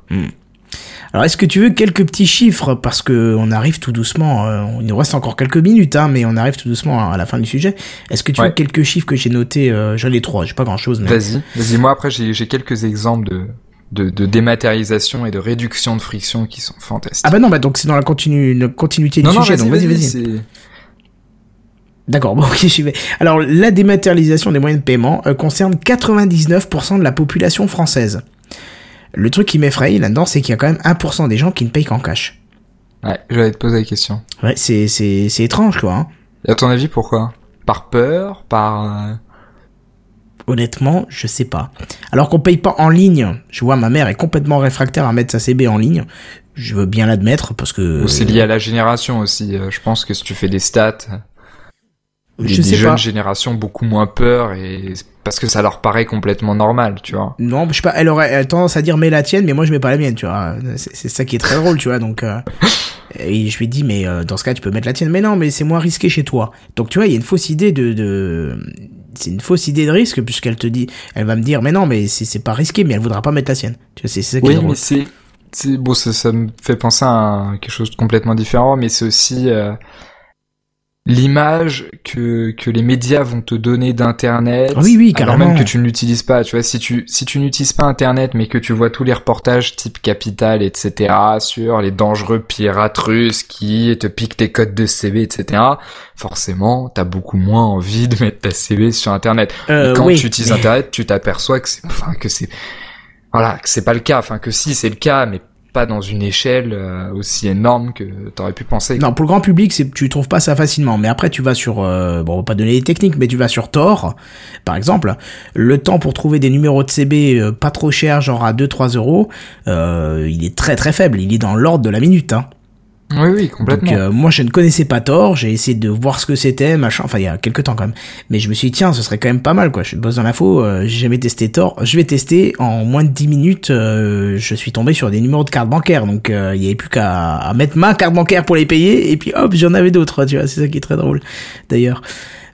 Alors est-ce que tu veux quelques petits chiffres? Parce que on arrive tout doucement, euh, il nous reste encore quelques minutes hein, mais on arrive tout doucement à la fin du sujet. Est-ce que tu Ouais. veux quelques chiffres que j'ai notés euh, J'en ai trois, j'ai pas grand chose mais. Vas-y, vas-y. Moi après, j'ai j'ai quelques exemples de, de de dématérialisation et de réduction de friction qui sont fantastiques. Ah bah non bah donc c'est dans la continu la continuité du sujet donc vas-y vas-y. D'accord, bon, ok, j'y vais. Alors, la dématérialisation des moyens de paiement euh, concerne 99% de la population française. Le truc qui m'effraie là-dedans, c'est qu'il y a quand même 1% des gens qui ne payent qu'en cash. Ouais, j'allais te poser la question. Ouais, c'est, c'est, c'est étrange, quoi. Hein. Et à ton avis, pourquoi? Par peur? Par... Honnêtement, je sais pas. Alors qu'on paye pas en ligne. Je vois ma mère est complètement réfractaire à mettre sa CB en ligne. Je veux bien l'admettre parce que... Ou c'est lié à la génération aussi. Euh, je pense que si tu fais des stats... Je les sais jeunes pas. générations beaucoup moins peur et parce que ça leur paraît complètement normal, tu vois. Non, je sais pas, elle aurait elle a tendance à dire mets la tienne, mais moi je mets pas la mienne, tu vois. C'est c'est ça qui est très drôle, tu vois. Donc, euh, et je lui dis, mais euh, dans ce cas, tu peux mettre la tienne. Mais non, mais c'est moins risqué chez toi. Donc, tu vois, il y a une fausse idée de, de... c'est une fausse idée de risque puisqu'elle te dit, elle va me dire, mais non, mais c'est c'est pas risqué, mais elle voudra pas mettre la sienne. Tu vois, c'est ça qui est Oui, drôle. mais c'est c'est bon, ça, ça me fait penser à quelque chose de complètement différent, mais c'est aussi euh, l'image que que les médias vont te donner d'internet. Oui, oui, alors même que tu ne l'utilises pas. Tu vois, si tu si tu n'utilises pas internet, mais que tu vois tous les reportages type Capital, etc. sur les dangereux pirates russes qui te piquent tes codes de CB, etc. Forcément, t'as beaucoup moins envie de mettre ta CB sur internet. Euh, quand oui, tu utilises mais- internet, tu t'aperçois que c'est enfin que c'est voilà, que c'est pas le cas, enfin que si c'est le cas mais pas dans une échelle euh, aussi énorme que t'aurais pu penser. Non, pour le grand public, c'est tu trouves pas ça facilement. Mais après, tu vas sur, euh, bon, on va pas donner les techniques, mais tu vas sur Tor, par exemple. Le temps pour trouver des numéros de CB euh, pas trop chers, genre à 2-3 euros, il est très très faible. Il est dans l'ordre de la minute. Hein. Oui oui, complètement. Donc euh, moi, je ne connaissais pas Tor. J'ai essayé de voir ce que c'était, machin. Enfin, il y a quelques temps quand même. Mais je me suis dit tiens, ce serait quand même pas mal, quoi. Je bosse dans l'info. Euh, j'ai jamais testé Tor. Je vais tester. En moins de 10 minutes, euh, je suis tombé sur des numéros de carte bancaire. Donc euh, il y avait plus qu'à mettre ma carte bancaire pour les payer. Et puis hop, j'en avais d'autres. Tu vois, c'est ça qui est très drôle, d'ailleurs.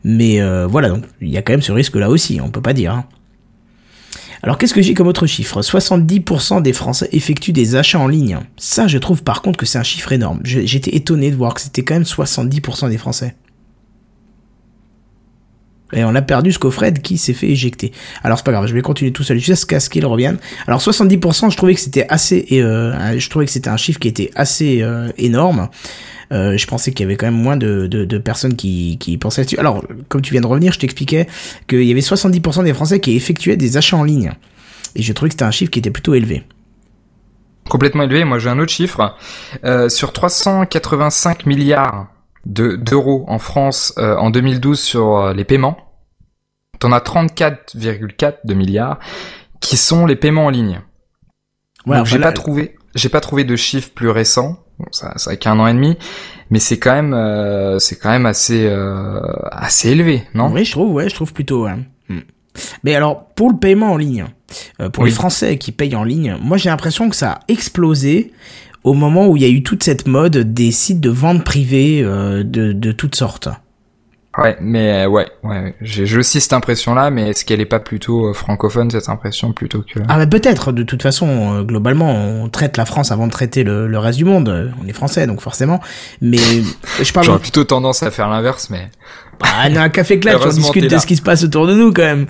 Mais euh, voilà, donc il y a quand même ce risque-là aussi. On peut pas dire. hein. Alors qu'est-ce que j'ai comme autre chiffre? 70% des Français effectuent des achats en ligne. Ça, je trouve par contre que c'est un chiffre énorme. J'étais étonné de voir que c'était quand même 70% des Français. Et on a perdu Scofred qui s'est fait éjecter. Alors c'est pas grave, je vais continuer tout seul jusqu'à ce qu'il revienne. Alors 70%, je trouvais que c'était assez, euh, je trouvais que c'était un chiffre qui était assez euh, énorme. Euh, je pensais qu'il y avait quand même moins de, de, de personnes qui, qui pensaient là-dessus. Alors, comme tu viens de revenir, je t'expliquais qu'il y avait 70% des Français qui effectuaient des achats en ligne. Et je trouvais que c'était un chiffre qui était plutôt élevé. Complètement élevé. Moi j'ai un autre chiffre. Euh, sur 385 milliards de d'euros en France euh, en 2012 sur euh, les paiements, t'en as 34,4 de milliards qui sont les paiements en ligne. Ouais, j'ai pas trouvé, j'ai pas trouvé de chiffres plus récents. Bon, ça, ça a qu'un an et demi, mais c'est quand même, euh, c'est quand même assez, euh, assez élevé, non? Oui, je trouve, ouais, je trouve plutôt. Hmm. Mais alors, pour le paiement en ligne, euh, pour Oui. les Français qui payent en ligne, moi j'ai l'impression que ça a explosé au moment où il y a eu toute cette mode des sites de vente privée euh, de, de toutes sortes. Ouais, mais euh, ouais, ouais, j'ai aussi cette impression-là, mais est-ce qu'elle est pas plutôt euh, francophone cette impression plutôt que Ah, mais peut-être, de toute façon, euh, globalement, on traite la France avant de traiter le, le reste du monde. On est français, donc forcément. Mais je parle. J'aurais plutôt tendance à faire l'inverse, mais Ah, on a un café clutch, on discute de ce qui se passe autour de nous quand même.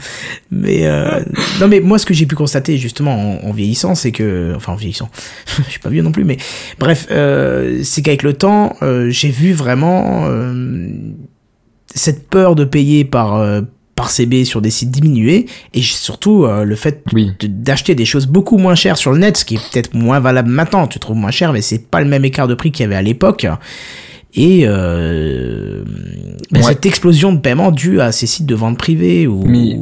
Mais euh, non, mais moi, ce que j'ai pu constater justement en, en vieillissant, c'est que, enfin en vieillissant, je suis pas vieux non plus, mais bref, euh, c'est qu'avec le temps, euh, j'ai vu vraiment euh, cette peur de payer par euh, par CB sur des sites diminuer et surtout euh, le fait oui. d'acheter des choses beaucoup moins chères sur le net, ce qui est peut-être moins valable maintenant. Tu trouves moins cher, mais c'est pas le même écart de prix qu'il y avait à l'époque. Et euh, ben, Ouais. cette explosion de paiement due à ces sites de vente privée ou Mais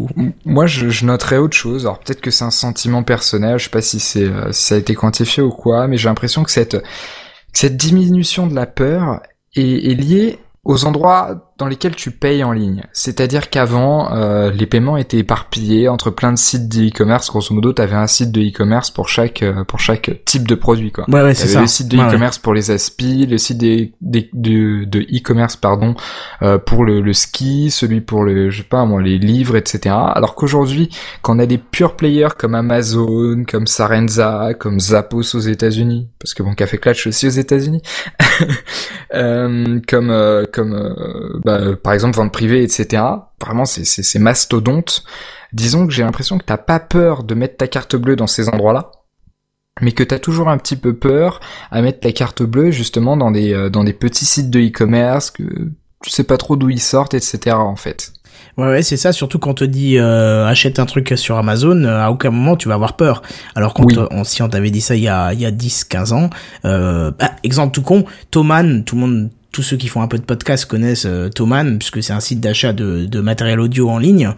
moi, je, je noterais autre chose. Alors peut-être que c'est un sentiment personnel. Je sais pas si c'est euh, si ça a été quantifié ou quoi, mais j'ai l'impression que cette cette diminution de la peur est, est liée aux endroits dans lesquels tu payes en ligne. C'est-à-dire qu'avant, euh, les paiements étaient éparpillés entre plein de sites d'e-commerce. Grosso modo, tu avais un site de e-commerce pour chaque euh, pour chaque type de produit, quoi. ouais ouais c'est ça le site de Ouais, ouais. e-commerce pour les aspi, le site des, des- de, de e-commerce pardon euh, pour le, le ski, celui pour le je sais pas moi les livres etc. Alors qu'aujourd'hui quand on a des pure players comme Amazon, comme Sarenza, comme Zappos aux États-Unis, parce que bon Café Clutch aussi aux États-Unis, euh, comme euh, comme euh, bah, par exemple vente privée etc. Vraiment c'est mastodonte. Disons que j'ai l'impression que t'as pas peur de mettre ta carte bleue dans ces endroits-là mais que t'as toujours un petit peu peur à mettre ta carte bleue justement dans des euh, dans des petits sites de e-commerce que tu sais pas trop d'où ils sortent etc en fait Ouais, ouais, c'est ça. Surtout quand on te dit euh, achète un truc sur Amazon, euh, à aucun moment tu vas avoir peur. Alors quand Oui. on, si on t'avait dit ça il y a, il y a 10, 15 ans, euh, bah, exemple tout con, Thomann, tout le monde, tous ceux qui font un peu de podcast connaissent euh, Thomann, puisque c'est un site d'achat de, de matériel audio en ligne.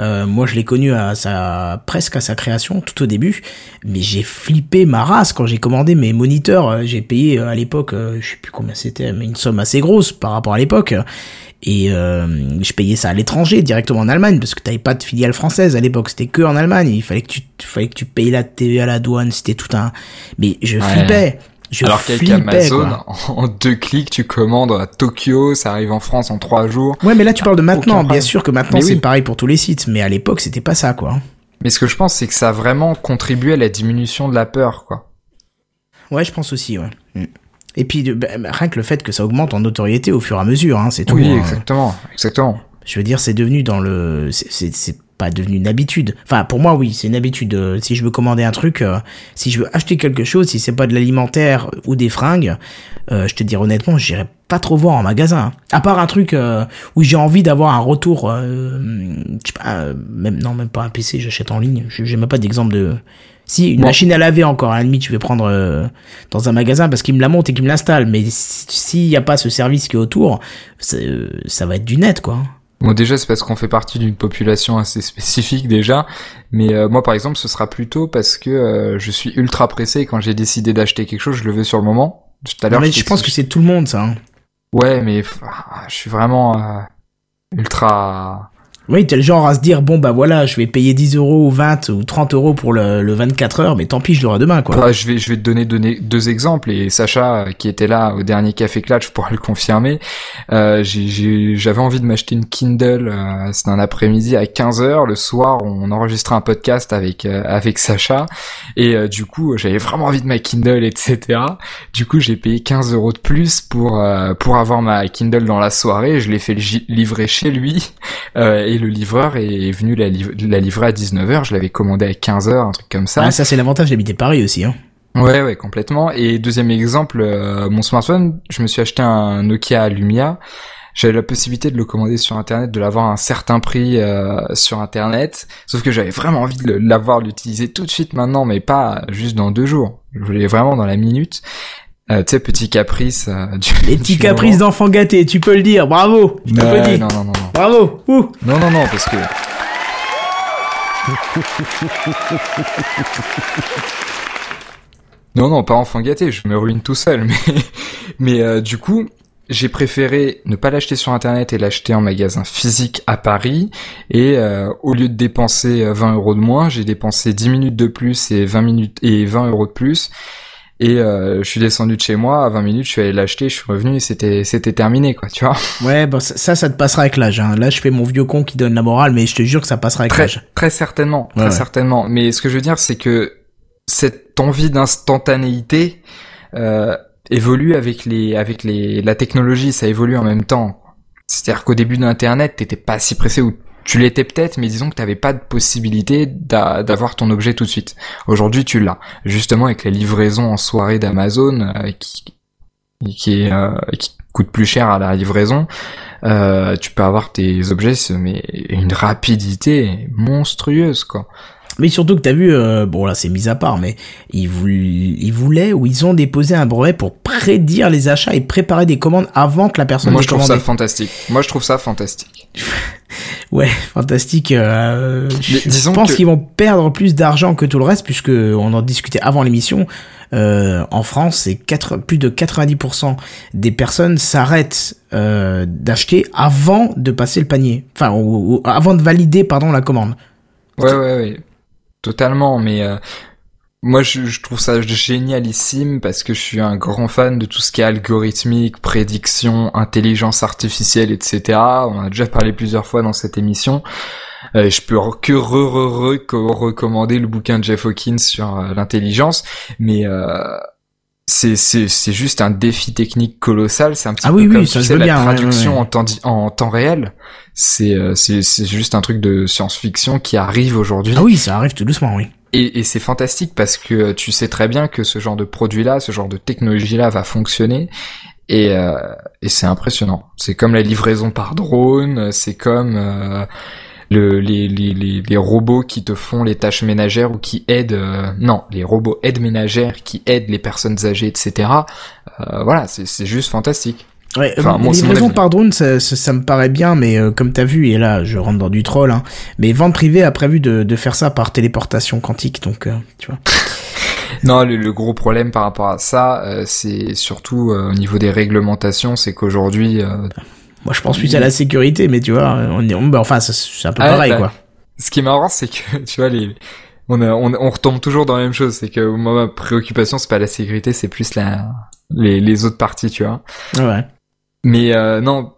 Euh, moi, je l'ai connu à sa, presque à sa création, tout au début. Mais j'ai flippé ma race quand j'ai commandé mes moniteurs. Euh, J'ai payé euh, à l'époque, je sais plus combien c'était, mais une somme assez grosse par rapport à l'époque. Et euh, je payais ça à l'étranger, directement en Allemagne, parce que t'avais pas de filiale française à l'époque, c'était que en Allemagne. Il fallait que tu, fallait que tu payes la TVA à la douane, c'était tout un. Mais je Ouais. flippais. Je Alors flippais, qu'avec Amazon, quoi. en deux clics, tu commandes à Tokyo, ça arrive en France en trois jours. Ouais, mais là tu parles de maintenant. Bien problème. sûr que maintenant c'est oui. pareil pour tous les sites, mais à l'époque c'était pas ça, quoi. Mais ce que je pense, c'est que ça a vraiment contribué à la diminution de la peur, quoi. Ouais, je pense aussi, ouais. Mm. Et puis bah, rien que le fait que ça augmente en notoriété au fur et à mesure, hein, c'est tout. oui, hein. exactement, exactement. Je veux dire, c'est devenu dans le, c'est- c'est c'est pas devenu une habitude. Enfin, pour moi, oui, c'est une habitude. Euh, Si je veux commander un truc, euh, si je veux acheter quelque chose, si c'est pas de l'alimentaire ou des fringues, euh, je te dis honnêtement, j'irai pas trop voir en magasin. À part un truc euh, où j'ai envie d'avoir un retour, euh, je sais pas, euh, même non, même pas un PC, j'achète en ligne. Je- J'ai même pas d'exemple de. Si une Bon. machine à laver encore, à la limite, je vais prendre euh, dans un magasin parce qu'il me la monte et qu'il me l'installe. Mais si- s'il y a pas ce service qui est autour, euh, ça va être du net, quoi. Bon, déjà, c'est parce qu'on fait partie d'une population assez spécifique déjà. Mais euh, moi, par exemple, ce sera plutôt parce que euh, je suis ultra pressé et quand j'ai décidé d'acheter quelque chose, je le veux sur le moment. Tout à l'heure, mais je je pense que c'est tout le monde, ça. hein. Ouais, mais ah, je suis vraiment euh, ultra... Oui, t'es le genre à se dire, bon, bah voilà, je vais payer 10 euros ou 20 ou 30 euros pour le, le 24 heures, mais tant pis, je l'aurai demain, quoi. Bah, je vais, je vais te donner, donner deux exemples et Sacha, qui était là au dernier Café Clutch, pourra le confirmer. Euh, J'avais envie de m'acheter une Kindle. Euh, C'était un après-midi à 15 heures. Le soir, on enregistrait un podcast avec euh, avec Sacha et euh, du coup, j'avais vraiment envie de ma Kindle, etc. Du coup, j'ai payé 15 euros de plus pour pour avoir ma Kindle dans la soirée. Je l'ai fait li- livrer chez lui et le livreur est venu la, liv- la livrer à 19 heures. Je l'avais commandé à 15 heures, un truc comme ça. Ah, ça, c'est l'avantage d'habiter Paris aussi, hein. Ouais, ouais, complètement. Et deuxième exemple, euh, mon smartphone, je me suis acheté un Nokia Lumia. J'avais la possibilité de le commander sur Internet, de l'avoir à un certain prix euh, sur Internet. Sauf que j'avais vraiment envie de l'avoir, l'utiliser tout de suite maintenant, mais pas juste dans deux jours. Je voulais vraiment dans la minute. Euh, tu sais, petit caprice. euh, du, Les petits caprices moment. d'enfants gâtés, tu peux le dire, bravo, je t'applaudis. non, non, non, non. Bravo, ouh. Non, non, non, parce que... Non, non, pas enfant gâté, je me ruine tout seul. Mais, mais euh, du coup, j'ai préféré ne pas l'acheter sur Internet et l'acheter en magasin physique à Paris. Et euh, au lieu de dépenser euh, 20 euros de moins, j'ai dépensé 10 minutes de plus et 20 minutes et 20 euros de plus. Et euh, je suis descendu de chez moi, à 20 minutes, je suis allé l'acheter, je suis revenu et c'était c'était terminé, quoi, tu vois. Ouais, bah, ça, ça, te passera avec l'âge, hein. Là, je fais mon vieux con qui donne la morale, mais je te jure que ça passera avec l'âge. très certainement, très Ouais, ouais. certainement. Mais ce que je veux dire, c'est que cette envie d'instantanéité euh, évolue avec les, avec les, la technologie, ça évolue en même temps. C'est-à-dire qu'au début d'Internet, t'étais pas si pressé ou tu l'étais peut-être, mais disons que t'avais pas de possibilité d'a- d'avoir ton objet tout de suite. Aujourd'hui, tu l'as. Justement, avec la livraison en soirée d'Amazon, euh, euh, qui coûte plus cher à la livraison, euh, tu peux avoir tes objets, mais une rapidité monstrueuse, quoi. Mais surtout que t'as vu, euh, bon là c'est mis à part, mais ils, voulaient, ils voulaient ou ils ont déposé un brevet pour prédire les achats et préparer des commandes avant que la personne Moi, les je trouve ça fantastique. Moi, je trouve ça fantastique. Ouais, fantastique. Euh, je disons pense qu'ils vont perdre plus d'argent que tout le reste, puisque on en discutait avant l'émission. Euh, en France, c'est plus de 90% des personnes s'arrêtent d'acheter avant de passer le panier, enfin, ou- ou- avant de valider, pardon, la commande. Ouais, ouais, ouais. Totalement, mais euh, moi, je, je trouve ça génialissime parce que je suis un grand fan de tout ce qui est algorithmique, prédiction, intelligence artificielle, etc. On a déjà parlé plusieurs fois dans cette émission. Euh, je peux que re, re, re, co- recommander le bouquin de Jeff Hawkins sur euh, l'intelligence, mais euh, c'est c'est c'est juste un défi technique colossal. C'est un petit Ah peu oui, oui, comme ça tu se sais, veut la bien, traduction ouais, ouais. en temps en temps réel. C'est euh, c'est c'est juste un truc de science-fiction qui arrive aujourd'hui. Ah oui, ça arrive tout doucement, oui. Et, et c'est fantastique parce que tu sais très bien que ce genre de produit-là, ce genre de technologie-là va fonctionner. Et, euh, et c'est impressionnant. C'est comme la livraison par drone, c'est comme euh, le, les, les, les, les, robots qui te font les tâches ménagères ou qui aident... Euh, non, les robots aides ménagères qui aident les personnes âgées, etc. Euh, voilà, c'est juste fantastique. Ouais, enfin, livraison par drone, ça, ça, me paraît bien, mais euh, comme t'as vu, et là je rentre dans du troll, hein, mais Vente Privée a prévu de, de faire ça par téléportation quantique, donc euh, tu vois. non, le, le, gros problème par rapport à ça, c'est surtout au niveau des réglementations, c'est qu'aujourd'hui... Moi je pense plus à la sécurité, mais tu vois, on est, bah, enfin c'est un peu pareil bah, quoi. Ce qui est marrant, c'est que tu vois les on, on, on, retombe toujours dans la même chose, c'est que moi ma préoccupation c'est pas la sécurité, c'est plus la les, les autres parties, tu vois. Ouais. Mais euh, non,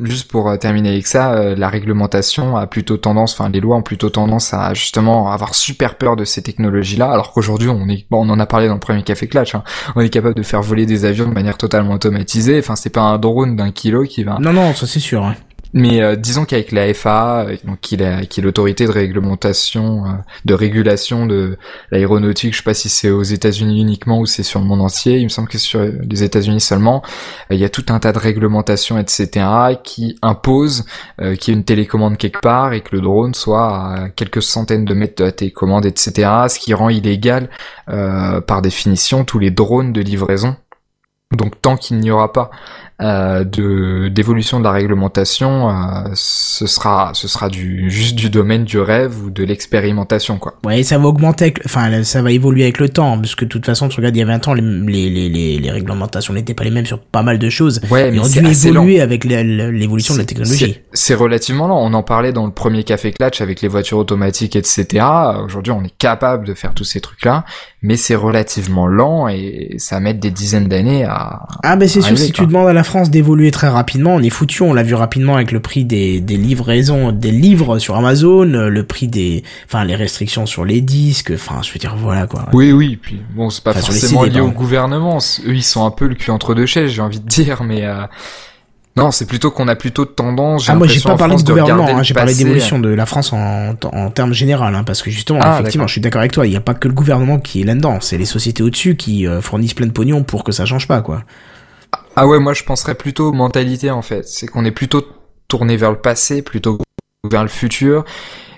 juste pour euh, terminer avec ça, euh, la réglementation a plutôt tendance, enfin les lois ont plutôt tendance à justement avoir super peur de ces technologies-là, alors qu'aujourd'hui on est, bon, on en a parlé dans le premier café clutch, hein, on est capable de faire voler des avions de manière totalement automatisée. Enfin c'est pas un drone d'un kilo qui va. Non non, ça c'est sûr. Hein. Mais euh, disons qu'avec la FAA, euh, donc qui est, l'autorité de réglementation, euh, de régulation de l'aéronautique, je sais pas si c'est aux États-Unis uniquement ou c'est sur le monde entier. Il me semble que c'est sur les États-Unis seulement. il y a tout un tas de réglementations, etc., qui imposent qu'il y ait une télécommande quelque part et que le drone soit à quelques centaines de mètres de la télécommande, etc., ce qui rend illégal par définition tous les drones de livraison. Donc tant qu'il n'y aura pas euh, de d'évolution de la réglementation, euh, ce sera ce sera du juste du domaine du rêve ou de l'expérimentation quoi. Ouais, ça va augmenter, enfin ça va évoluer avec le temps, parce que de toute façon, tu regardes il y a 20 ans, les les les, les réglementations n'étaient pas les mêmes sur pas mal de choses. Ouais, mais ont dû évoluer avec l'évolution de la technologie. C'est relativement lent. On en parlait dans le premier café clutch avec les voitures automatiques, etc. Aujourd'hui, on est capable de faire tous ces trucs là, mais c'est relativement lent et ça met des dizaines d'années à. Ah ben c'est sûr, si tu demandes à la France d'évoluer très rapidement, on est foutu. On l'a vu rapidement avec le prix des, des livraisons, des livres sur Amazon, le prix des, enfin les restrictions sur les disques. Enfin, je veux dire voilà quoi. Oui, oui. Puis bon, c'est pas forcément lié au gouvernement. Eux, ils sont un peu le cul entre deux chaises, j'ai envie de dire, mais. Euh... Non, c'est plutôt qu'on a plutôt tendance. Ah, moi, j'ai pas parlé de gouvernement, hein, j'ai parlé d'évolution de la France en, en termes général, hein, parce que justement, ah, effectivement, je suis d'accord avec toi, il n'y a pas que le gouvernement qui est là-dedans, c'est les sociétés au-dessus qui euh, fournissent plein de pognon pour que ça change pas, quoi. Ah ouais, moi je penserais plutôt mentalité en fait. C'est qu'on est plutôt tourné vers le passé plutôt vers le futur.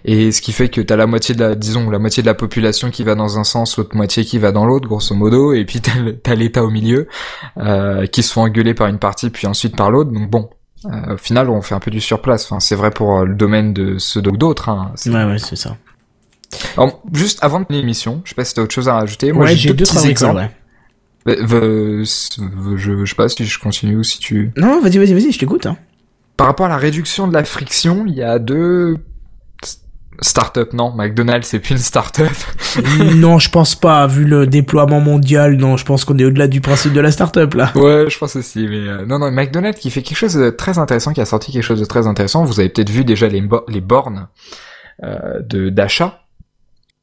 Et ce qui fait que t'as la moitié de la, disons, la moitié de la population qui va dans un sens, l'autre moitié qui va dans l'autre, grosso modo, et puis t'as l'État au milieu, euh, qui se font engueuler par une partie, puis ensuite par l'autre. Donc bon, euh, au final, on fait un peu du surplace. Enfin, c'est vrai pour euh, le domaine de ceux d'autres. Hein. Ouais, ouais, c'est ça. Alors, juste avant de l'émission, je sais pas si t'as autre chose à rajouter. Moi, j'ai deux, petits exemples. Ouais. Euh, je, je sais pas si je continue ou si tu... Non, vas-y, vas-y, vas-y, je t'écoute. Hein. Par rapport à la réduction de la friction, il y a deux start-up, non McDonald's, c'est plus une start-up. non, je pense pas. Vu le déploiement mondial, non, je pense qu'on est au-delà du principe de la start-up, là. Ouais, je pense aussi. Mais euh, non, non, McDonald's qui fait quelque chose de très intéressant, qui a sorti quelque chose de très intéressant. Vous avez peut-être vu déjà les, les bornes euh, de d'achat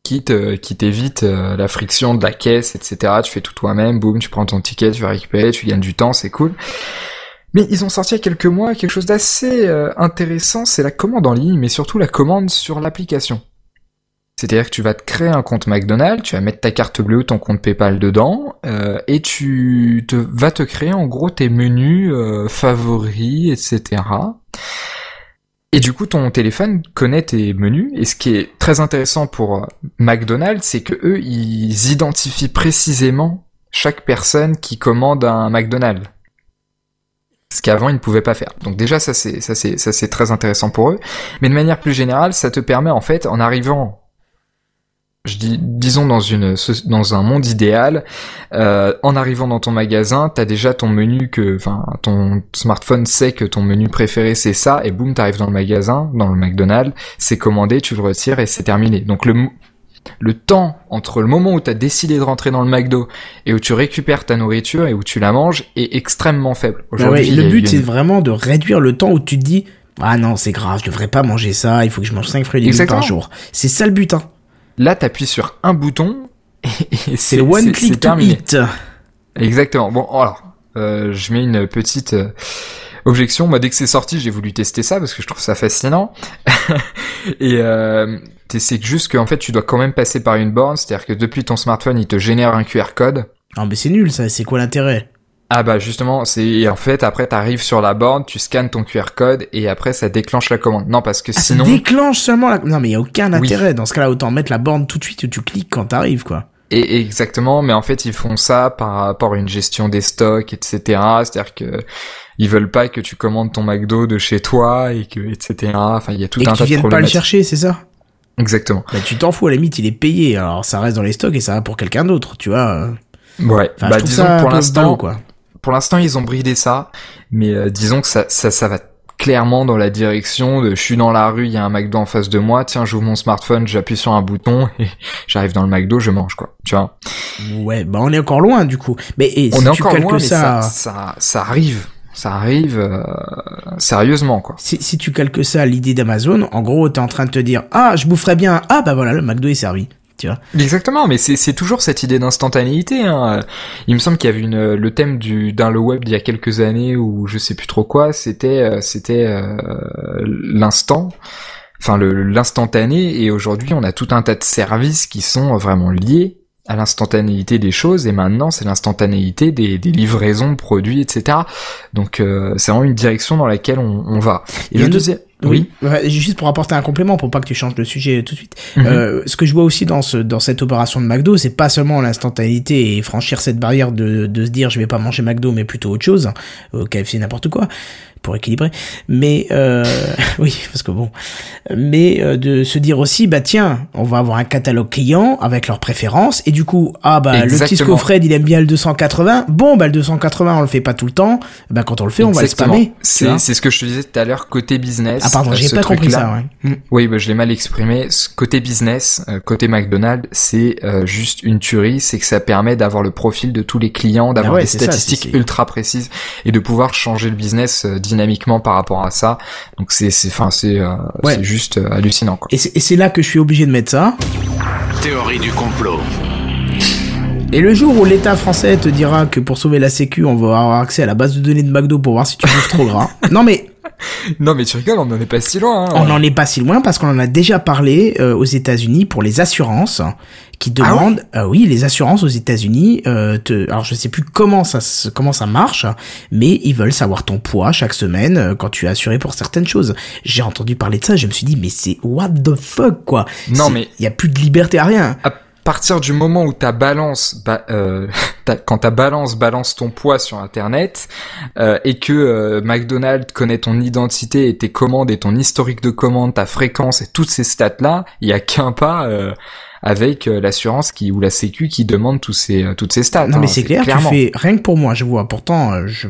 qui qui t'évite euh, la friction de la caisse, etc. Tu fais tout toi-même, boum, tu prends ton ticket, tu vas récupérer, tu gagnes du temps, c'est cool. Mais ils ont sorti il y a quelques mois quelque chose d'assez euh, intéressant, c'est la commande en ligne, mais surtout la commande sur l'application. C'est-à-dire que tu vas te créer un compte McDonald's, tu vas mettre ta carte bleue ton compte PayPal dedans, euh, et tu te, vas te créer en gros tes menus favoris, etc. Et du coup, ton téléphone connaît tes menus. Et ce qui est très intéressant pour euh, McDonald's, c'est que eux, ils identifient précisément chaque personne qui commande un McDonald's. Ce qu'avant ils ne pouvaient pas faire. Donc déjà ça c'est ça c'est ça c'est très intéressant pour eux. Mais de manière plus générale, ça te permet en fait en arrivant je dis, disons dans une dans un monde idéal, euh, en arrivant dans ton magasin, t'as déjà ton menu que, enfin, ton smartphone sait que ton menu préféré c'est ça, et boum, t'arrives dans le magasin, dans le McDonald's, c'est commandé, tu le retires et c'est terminé. Donc le le temps entre le moment où tu as décidé de rentrer dans le McDo et où tu récupères ta nourriture et où tu la manges est extrêmement faible. Bah Aujourd'hui, le but c'est vraiment de réduire le temps où tu te dis ah non c'est grave, je devrais pas manger ça, il faut que je mange 5 fruits et légumes par jour. C'est ça le but hein. Là, t'appuies sur un bouton et, c'est one click to. Exactement. Bon, alors, euh, je mets une petite euh, objection. Moi, dès que c'est sorti, j'ai voulu tester ça parce que je trouve ça fascinant. et euh, c'est juste qu'en fait, tu dois quand même passer par une borne. C'est-à-dire que depuis ton smartphone, il te génère un QR code. Ah, mais c'est nul, ça. C'est quoi l'intérêt? Ah bah justement, c'est en fait après t'arrives sur la borne, tu scannes ton QR code et après ça déclenche la commande. Non parce que Ah, sinon Ça déclenche seulement la... Non mais il y a aucun Oui. intérêt. Dans ce cas-là, autant mettre la borne tout de suite où tu cliques quand t'arrives, quoi. et exactement, mais en fait ils font ça par rapport à une gestion des stocks, etc. C'est-à-dire que ils veulent pas que tu commandes ton McDo de chez toi et que etc. Enfin il y a tout Et un que tu tas de viennes pas le chercher, c'est ça? Exactement. Bah tu t'en fous, à la limite, il est payé. Alors ça reste dans les stocks et ça va pour quelqu'un d'autre, tu vois. Ouais. Enfin, bah disons ça pour l'instant, quoi. Pour l'instant ils ont bridé ça, mais euh, disons que ça, ça, ça va clairement dans la direction de je suis dans la rue, il y a un McDo en face de moi, tiens j'ouvre mon smartphone, j'appuie sur un bouton et j'arrive dans le McDo, je mange quoi, tu vois. Ouais, bah on est encore loin, du coup. Mais et, On si est tu encore loin, mais ça... ça, ça, ça arrive, ça arrive euh, sérieusement quoi. Si, si tu calques ça à l'idée d'Amazon, en gros, t'es en train de te dire, ah, je boufferais bien, ah, bah voilà, le McDo est servi. Tu vois. Exactement, mais c'est c'est toujours cette idée d'instantanéité. Hein. Il me semble qu'il y avait une le thème du d'un le web d'il y a quelques années ou je sais plus trop quoi. C'était euh, c'était euh, l'instant, enfin l'instantané. Et aujourd'hui, on a tout un tas de services qui sont vraiment liés à l'instantanéité des choses. Et maintenant, c'est l'instantanéité des, des livraisons de produits, etc. Donc euh, c'est vraiment une direction dans laquelle on, on va. Et le deuxième, Oui. Juste pour apporter un complément, pour pas que tu changes de sujet tout de suite. Mhm. Euh, ce que je vois aussi dans ce dans cette opération de McDo, c'est pas seulement l'instantanéité et franchir cette barrière de de se dire je vais pas manger McDo mais plutôt autre chose, au KFC n'importe quoi pour équilibrer. Mais euh, oui, parce que bon, mais euh, de se dire aussi bah tiens, on va avoir un catalogue client avec leurs préférences et du coup ah bah le petit Exactement. Scofred il aime bien le 280. Bon bah le 280 on le fait pas tout le temps. Bah quand on le fait on va le Exactement. spammer. C'est c'est ce que je te disais tout à l'heure côté business. Ah pardon, euh, j'ai pas compris ça. Ouais. Mm. Oui, bah, je l'ai mal exprimé. Côté business, côté McDonald's, c'est euh, juste une tuerie. C'est que ça permet d'avoir le profil de tous les clients, d'avoir Ah ouais, des ça, statistiques ultra précises et de pouvoir changer le business euh, dynamiquement par rapport à ça. Donc c'est, c'est, enfin, c'est, euh, Ouais. c'est juste euh, hallucinant, quoi. Et c'est et c'est là que je suis obligé de mettre ça. Théorie du complot. Et le jour où l'État français te dira que pour sauver la sécu, on va avoir accès à la base de données de McDo pour voir si tu bouffes trop gras. Non mais Non, mais tu rigoles, on n'en est pas si loin. Hein. on n'en est pas si loin parce qu'on en a déjà parlé euh, aux États-Unis pour les assurances qui Ah demandent, euh, oui, les assurances aux États-Unis. Euh, te, alors je sais plus comment ça se- comment ça marche, mais ils veulent savoir ton poids chaque semaine euh, quand tu es assuré pour certaines choses. J'ai entendu parler de ça, je me suis dit mais c'est what the fuck quoi. Non, mais- il y a plus de liberté à rien. à partir du moment où ta balance, ba- euh, ta- quand ta balance balance ton poids sur Internet euh, et que euh, McDonald's connaît ton identité et tes commandes et ton historique de commande, ta fréquence et toutes ces stats là, il y a qu'un pas euh, avec euh, l'assurance qui ou la Sécu qui demande tous ces euh, toutes ces stats. Non hein, mais c'est clair, clairement. tu fais rien que pour moi, je vois. Pourtant, je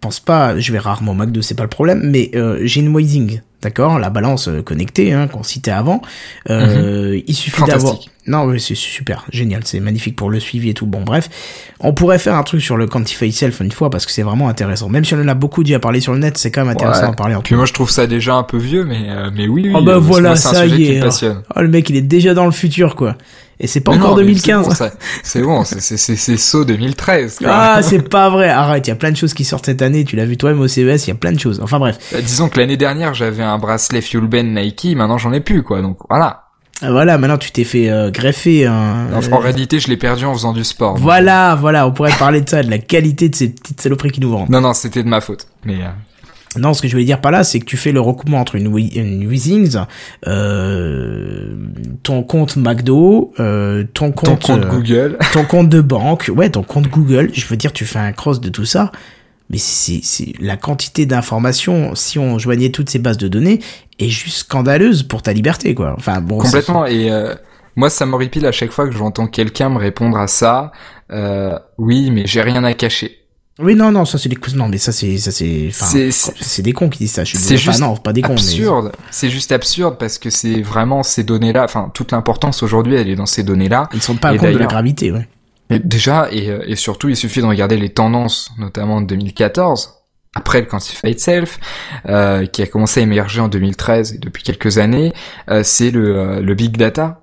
pense pas, je vais rarement au McDo, c'est pas le problème, mais euh, j'ai une Wizing, d'accord, la balance euh, connectée hein, qu'on citait avant. Euh, Il suffit d'avoir. Mhm. Non, mais c'est super, génial, c'est magnifique pour le suivi et tout. Bon, bref, on pourrait faire un truc sur le Quantify Self une fois parce que c'est vraiment intéressant. Même si on en a beaucoup déjà parlé sur le net, c'est quand même intéressant Ouais. d'en parler en Puis moi je trouve ça déjà un peu vieux, mais euh, mais oui, oui. Oh bah euh, voilà, ça y qui est. me passionne. Oh, le mec, il est déjà dans le futur, quoi. Et c'est pas Mais encore non, mais 2015. C'est bon, c'est saut 2013. quoi. Ah, c'est pas vrai. Arrête, il y a plein de choses qui sortent cette année. Tu l'as vu toi-même au CES, il y a plein de choses. Enfin bref. Euh, Disons que l'année dernière, j'avais un bracelet Fuelben Nike, maintenant j'en ai plus, quoi. Donc voilà. Ah, Voilà, maintenant tu t'es fait euh, greffer un. En, réalité, je l'ai perdu en faisant du sport. donc. Voilà, voilà, on pourrait parler de ça, de la qualité de ces petites saloperies qui nous vendent. Non, non, c'était de ma faute. Mais euh, Non, ce que je voulais dire par là, c'est que tu fais le recoupement entre une, une Weezings, euh, ton compte McDo, euh, ton ton compte, euh, Google. ton compte de banque, ouais, ton compte Google. Je veux dire, tu fais un cross de tout ça. Mais c'est, c'est la quantité d'informations, si on joignait toutes ces bases de données, est juste scandaleuse pour ta liberté, quoi. Enfin bon. Complètement. Et euh, moi, ça m'horripile à chaque fois que j'entends quelqu'un me répondre à ça. Euh, oui, mais j'ai rien à cacher. Oui, non, non, ça c'est des coups. Non, mais ça c'est, ça c'est, C'est- des cons qui disent ça. Je suis c'est. Enfin, juste non, pas des cons, mais absurde. C'est juste absurde parce que c'est vraiment ces données-là. Enfin, toute l'importance aujourd'hui, elle est dans ces données-là. ils sont pas Et compte de la gravité, ouais. Et déjà, et, euh, et surtout, il suffit de regarder les tendances, notamment de 2014, après le Quantified Self, euh, qui a commencé à émerger en 2013 et depuis quelques années, euh, c'est le, euh, le big data,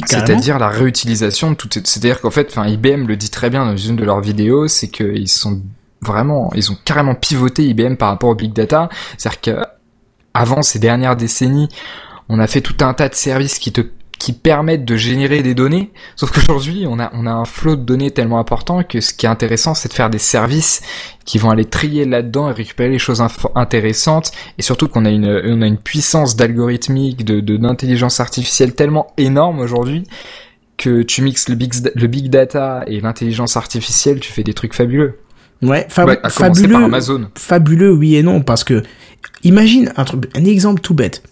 Bah c'est-à-dire la réutilisation de ces- C'est-à-dire qu'en fait, enfin, IBM le dit très bien dans une de leurs vidéos, c'est qu'ils sont vraiment, ils ont carrément pivoté IBM par rapport au big data. C'est-à-dire que avant ces dernières décennies, on a fait tout un tas de services qui te qui permettent de générer des données. Sauf qu'aujourd'hui, on a, on a un flot de données tellement important que ce qui est intéressant, c'est de faire des services qui vont aller trier là-dedans et récupérer les choses intéressantes. Et surtout qu'on a une, on a une puissance d'algorithmique, de, d'intelligence artificielle tellement énorme aujourd'hui que tu mixes le big, le big data et l'intelligence artificielle, tu fais des trucs fabuleux. Ouais, fabuleux. Amazon. Fabuleux, oui et non, parce que imagine un truc, un exemple tout bête.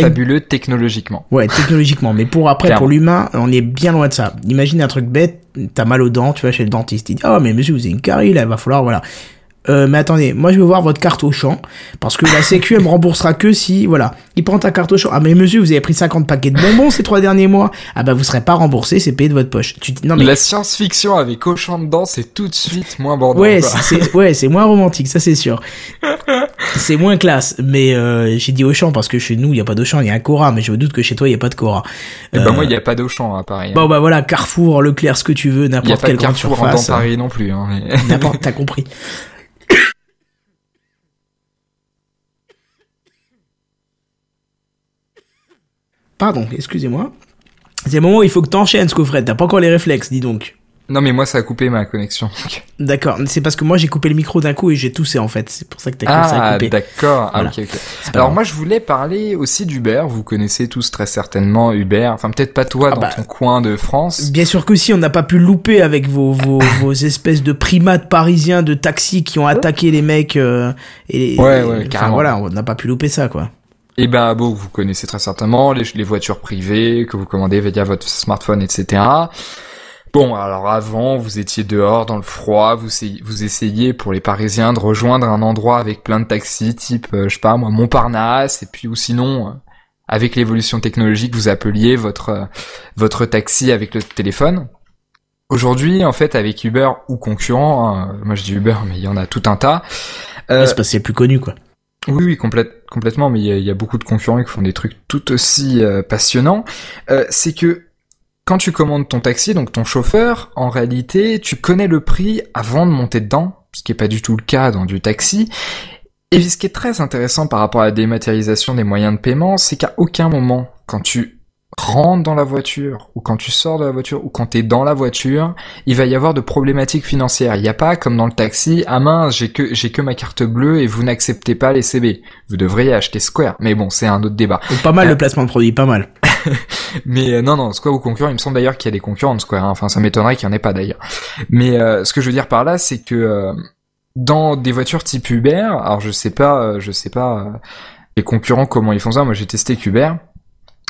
Fabuleux technologiquement. Ouais, technologiquement. mais pour après, pour l'humain, on est bien loin de ça. Imagine un truc bête, t'as mal aux dents, tu vas chez le dentiste, il dit, oh, mais monsieur, vous avez une carie, là, il va falloir, voilà euh, mais attendez, moi je veux voir votre carte au champ, parce que la Sécu, elle me remboursera que si, voilà, il prend ta carte au champ. Ah mais monsieur, vous avez pris 50 paquets de bonbons ces trois derniers mois. Ah bah vous serez pas remboursé, c'est payé de votre poche. Tu non mais la science-fiction avec Auchan dedans, c'est tout de suite moins bordel. Ouais, c'est ouais, c'est moins romantique, ça c'est sûr. c'est moins classe, mais euh, j'ai dit Auchan parce que chez nous il y a pas d'Auchan, il y a un Cora, mais je me doute que chez toi il y a pas de Cora. Et bah moi il y a pas d'Auchan, hein, pareil. Bon bah voilà, Carrefour, Leclerc, ce que tu veux, n'importe quelle grande surface. Carrefour en Paris non plus. Hein, N'importe, t'as compris. Pardon, excusez-moi. C'est le moment où il faut que t'enchaînes, Scofred. T'as pas encore les réflexes, dis donc. Non, mais moi, ça a coupé ma connexion. D'accord. C'est parce que moi, j'ai coupé le micro d'un coup et j'ai toussé, en fait. C'est pour ça que t'as ah, coupé. Ah, d'accord. ok, ok. Alors, moi, je voulais parler aussi d'Uber. Vous connaissez tous très certainement Uber. Enfin, peut-être pas toi ah dans bah, ton coin de France. Bien sûr que si. On n'a pas pu louper avec vos, vos, vos espèces de primates parisiens de taxi qui ont attaqué les mecs. Euh, et, ouais, ouais, enfin, voilà, on n'a pas pu louper ça, quoi. Et eh ben bon, vous connaissez très certainement les, les, voitures privées que vous commandez via votre smartphone, etc. Bon, alors avant, vous étiez dehors dans le froid, vous, vous essayez pour les Parisiens de rejoindre un endroit avec plein de taxis, type, euh, je sais pas moi, Montparnasse, et puis ou sinon, euh, avec l'évolution technologique, vous appeliez votre euh, votre taxi avec le téléphone. Aujourd'hui, en fait, avec Uber ou concurrent, hein, moi je dis Uber, mais il y en a tout un tas. Euh, c'est plus connu, quoi. Oui, oui, complètement, mais il y, a, beaucoup de concurrents qui font des trucs tout aussi euh, passionnants. Euh, c'est que quand tu commandes ton taxi, donc ton chauffeur, en réalité, tu connais le prix avant de monter dedans, ce qui n'est pas du tout le cas dans du taxi. Et ce qui est très intéressant par rapport à la dématérialisation des moyens de paiement, c'est qu'à aucun moment, quand tu rentre dans la voiture ou quand tu sors de la voiture ou quand tu es dans la voiture, il va y avoir de problématiques financières. Il n'y a pas comme dans le taxi, ah mince, j'ai que j'ai que ma carte bleue et vous n'acceptez pas les CB. Vous devriez acheter Square. Mais bon, c'est un autre débat. pas mal le euh, placement de produit, pas mal. mais euh, non non, Square ou concurrent, il me semble d'ailleurs qu'il y a des concurrents de Square. Hein. Enfin, ça m'étonnerait qu'il n'y en ait pas d'ailleurs. Mais euh, ce que je veux dire par là, c'est que dans des voitures type Uber, alors je sais pas, je sais pas les concurrents comment ils font ça. Moi, j'ai testé Uber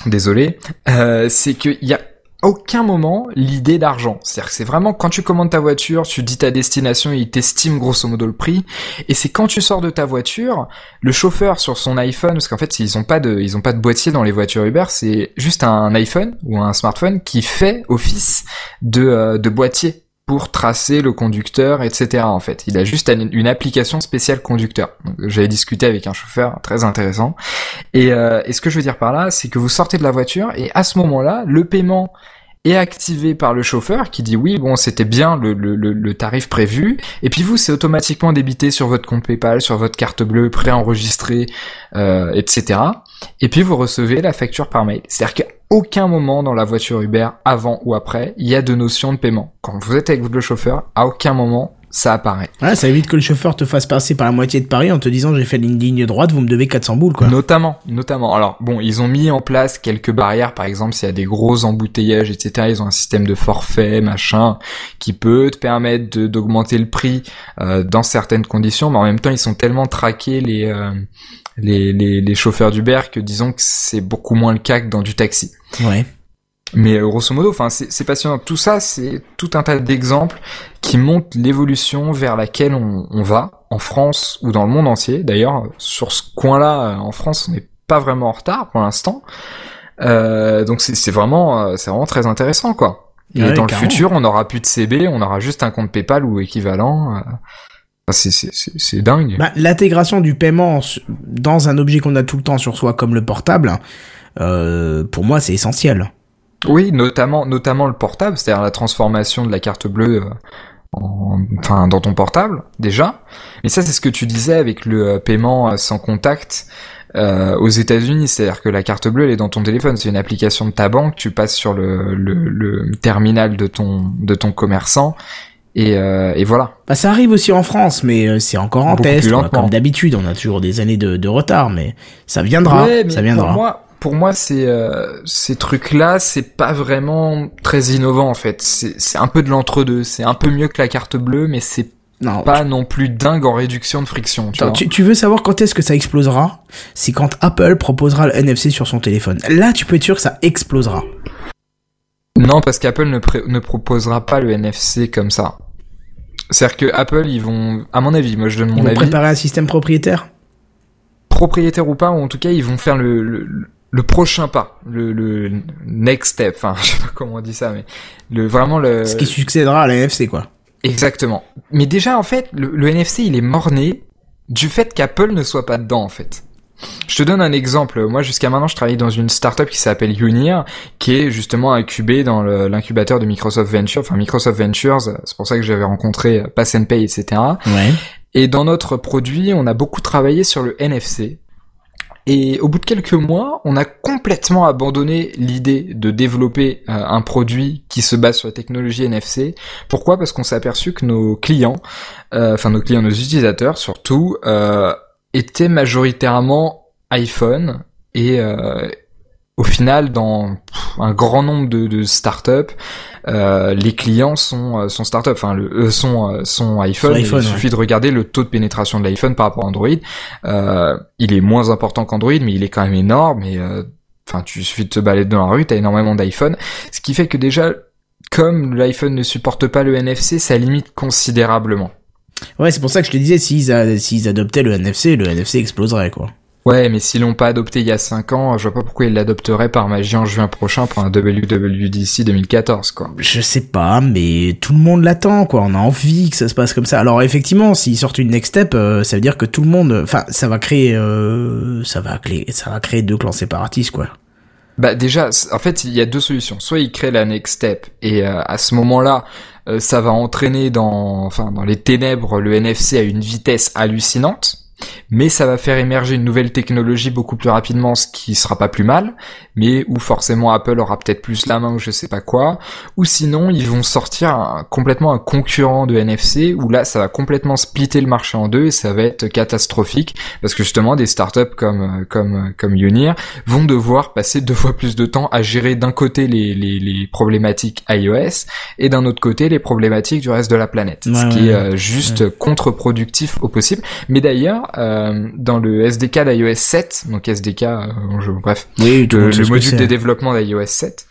désolé, euh, c'est qu'il y a aucun moment l'idée d'argent. C'est-à-dire que c'est vraiment quand tu commandes ta voiture, tu dis ta destination, il t'estime grosso modo le prix. Et c'est quand tu sors de ta voiture, le chauffeur sur son iPhone, parce qu'en fait ils ont pas de, ils ont pas de boîtier dans les voitures Uber, c'est juste un iPhone ou un smartphone qui fait office de, euh, de boîtier pour tracer le conducteur, etc. En fait, il a juste une application spéciale conducteur. J'avais discuté avec un chauffeur très intéressant. Et, euh, et ce que je veux dire par là, c'est que vous sortez de la voiture et à ce moment-là, le paiement est activé par le chauffeur qui dit oui bon c'était bien le, le, le, tarif prévu et puis vous c'est automatiquement débité sur votre compte PayPal sur votre carte bleue préenregistrée euh, etc et puis vous recevez la facture par mail c'est-à-dire qu'à aucun moment dans la voiture Uber avant ou après il y a de notion de paiement. Quand vous êtes avec le chauffeur à aucun moment ça apparaît. Ouais, ça évite que le chauffeur te fasse passer par la moitié de Paris en te disant j'ai fait une ligne droite, vous me devez 400 boules quoi. Notamment, notamment. Alors bon, ils ont mis en place quelques barrières, par exemple s'il y a des gros embouteillages, etc. Ils ont un système de forfait, machin, qui peut te permettre d'augmenter le prix euh, dans certaines conditions, mais en même temps ils sont tellement traqués les euh, les, les, les chauffeurs d'Uber que disons que c'est beaucoup moins le cas que dans du taxi. Ouais. Mais euh, grosso modo, enfin, c'est passionnant. Tout ça, c'est tout un tas d'exemples qui montrent l'évolution vers laquelle on, on, va en France ou dans le monde entier. D'ailleurs, sur ce coin-là, euh, en France, on n'est pas vraiment en retard pour l'instant. Euh, donc c'est vraiment, euh, c'est vraiment très intéressant, quoi. Et dans le futur, on n'aura plus de CB, on aura juste un compte PayPal ou équivalent. C'est dingue. Bah, L'intégration du paiement dans un objet qu'on a tout le temps sur soi, comme le portable, euh, pour moi, c'est essentiel. Oui, notamment, notamment le portable, c'est-à-dire la transformation de la carte bleue euh, en, enfin, dans ton portable, déjà. Mais ça, c'est ce que tu disais avec le euh, paiement euh, sans contact. euh, aux États-Unis. C'est-à-dire que la carte bleue, elle est dans ton téléphone. C'est une application de ta banque. Tu passes sur le, le, le terminal de ton de ton commerçant. Et, euh, et voilà. Bah, ça arrive aussi en France, mais c'est encore en Beaucoup test. Comme d'habitude, on a toujours des années de, de retard, mais ça viendra. Ouais, mais ça viendra. Pour moi, pour moi, euh, ces trucs-là, c'est pas vraiment très innovant en fait. C'est un peu de l'entre-deux. C'est un peu mieux que la carte bleue, mais c'est non, pas non plus dingue en réduction de friction. Tu Attends, vois. tu, tu veux savoir quand est-ce que ça explosera? C'est quand Apple proposera le NFC sur son téléphone. Là, tu peux être sûr que ça explosera. Non, parce qu'Apple ne, proposera pas le NFC comme ça. C'est-à-dire que Apple, ils vont, à mon avis, moi je donne Ils mon vont avis, préparer un système propriétaire? Propriétaire ou pas, ou en tout cas, ils vont faire le, le, le prochain pas, le, le next step. Enfin, je sais pas comment on dit ça, mais le vraiment le. Ce qui succédera à la NFC, quoi. Exactement. Mais déjà, en fait, le, le NFC, il est morné du fait qu'Apple ne soit pas dedans, en fait. Je te donne un exemple. Moi, jusqu'à maintenant, je travaille dans une startup qui s'appelle Unir, qui est justement incubée dans l'incubateur de Microsoft Ventures. Enfin, Microsoft Ventures, c'est pour ça que j'avais rencontré Pass and Pay, etc. Ouais. Et dans notre produit, on a beaucoup travaillé sur le NFC. Et au bout de quelques mois, on a complètement abandonné l'idée de développer euh, un produit qui se base sur la technologie NFC. Pourquoi? Parce qu'on s'est aperçu que nos clients, euh, enfin nos clients, nos utilisateurs surtout, euh, étaient majoritairement iPhone et euh, au final, dans un grand nombre de, de startups, euh, les clients sont euh, sont startups, enfin le, euh, sont euh, sont iPhone. Sont Et iPhone, il suffit de regarder le taux de pénétration de l'iPhone par rapport à Android. Euh, il est moins important qu'Android, mais il est quand même énorme. Et euh, enfin, tu suffit de te balader dans la rue, t'as énormément d'iPhone, ce qui fait que déjà, comme l'iPhone ne supporte pas le NFC, ça limite considérablement. Ouais, c'est pour ça que je te disais, s'ils s'ils adoptaient le NFC, le NFC exploserait, quoi. Ouais, mais s'ils l'ont pas adopté il y a 5 ans, je vois pas pourquoi ils l'adopteraient par magie en juin prochain pour un WWDC 2014, quoi. Je sais pas, mais tout le monde l'attend, quoi. On a envie que ça se passe comme ça. Alors effectivement, s'ils sortent une next step, euh, ça veut dire que tout le monde, enfin, ça va créer, euh, ça va créer, ça va créer deux clans séparatistes, quoi. Bah déjà, en fait, il y a deux solutions. Soit ils créent la next step et euh, à ce moment-là, euh, ça va entraîner dans, enfin, dans les ténèbres le NFC à une vitesse hallucinante, mais ça va faire émerger une nouvelle technologie beaucoup plus rapidement, ce qui sera pas plus mal, mais où forcément Apple aura peut-être plus la main ou je sais pas quoi, ou sinon ils vont sortir un- complètement un concurrent de NFC où là ça va complètement splitter le marché en deux et ça va être catastrophique parce que justement des startups comme euh, comme euh, comme Unir vont devoir passer deux fois plus de temps à gérer d'un côté les, les, les problématiques iOS et d'un autre côté les problématiques du reste de la planète, Ouais, ce ouais, qui est euh, juste contre-productif au possible. Mais d'ailleurs, euh, dans le SDK d'iOS 7, donc SDK, euh, je- bref, Oui, le, module de développement d'iOS 7,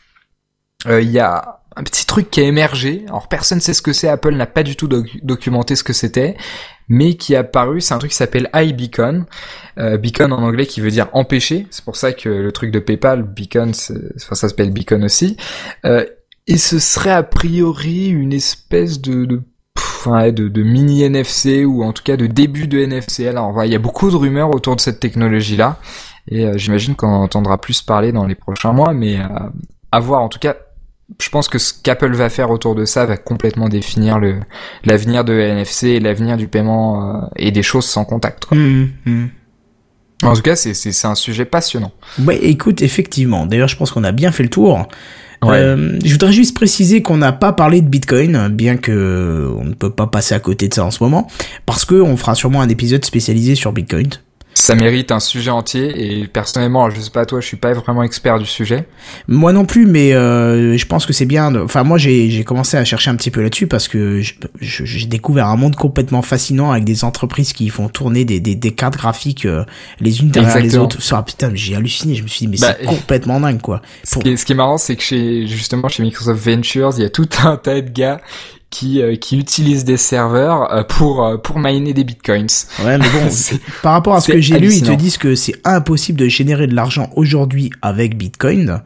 euh, il y a un petit truc qui a émergé. Alors personne sait ce que c'est, Apple n'a pas du tout doc- documenté ce que c'était, mais qui est apparu, c'est un truc qui s'appelle iBeacon. Euh, beacon en anglais qui veut dire empêcher, c'est pour ça que le truc de PayPal, Beacon, enfin, ça s'appelle Beacon aussi. Euh, et ce serait a priori une espèce de, de de, de mini NFC ou en tout cas de début de NFC. Alors voilà, il y a beaucoup de rumeurs autour de cette technologie-là et euh, j'imagine qu'on en entendra plus parler dans les prochains mois, mais euh, à voir. En tout cas, je pense que ce qu'Apple va faire autour de ça va complètement définir le l'avenir de NFC et l'avenir du paiement euh, et des choses sans contact. Quoi. Hum, hum. En tout cas, c'est un sujet passionnant. Ouais, écoute, effectivement. D'ailleurs, je pense qu'on a bien fait le tour. Euh, je voudrais juste préciser qu'on n'a pas parlé de Bitcoin, bien que on ne peut pas passer à côté de ça en ce moment, parce que on fera sûrement un épisode spécialisé sur Bitcoin. Ça mérite un sujet entier et personnellement, je sais pas toi, je suis pas vraiment expert du sujet. Moi non plus, mais euh, je pense que c'est bien. de- Enfin, moi, j'ai j'ai commencé à chercher un petit peu là-dessus parce que j'ai découvert un monde complètement fascinant avec des entreprises qui font tourner des, des, des cartes graphiques euh, les unes derrière les autres. Ça, putain, j'ai halluciné. Je me suis dit, mais Bah, c'est complètement dingue, quoi. Ce Pour- qui est, ce qui est marrant, c'est que chez justement chez Microsoft Ventures, il y a tout un tas de gars qui euh, qui utilisent des serveurs euh, pour euh, pour miner des bitcoins. Ouais, mais bon, par rapport à ce que j'ai lu, ils te disent que c'est impossible de générer de l'argent aujourd'hui avec Bitcoin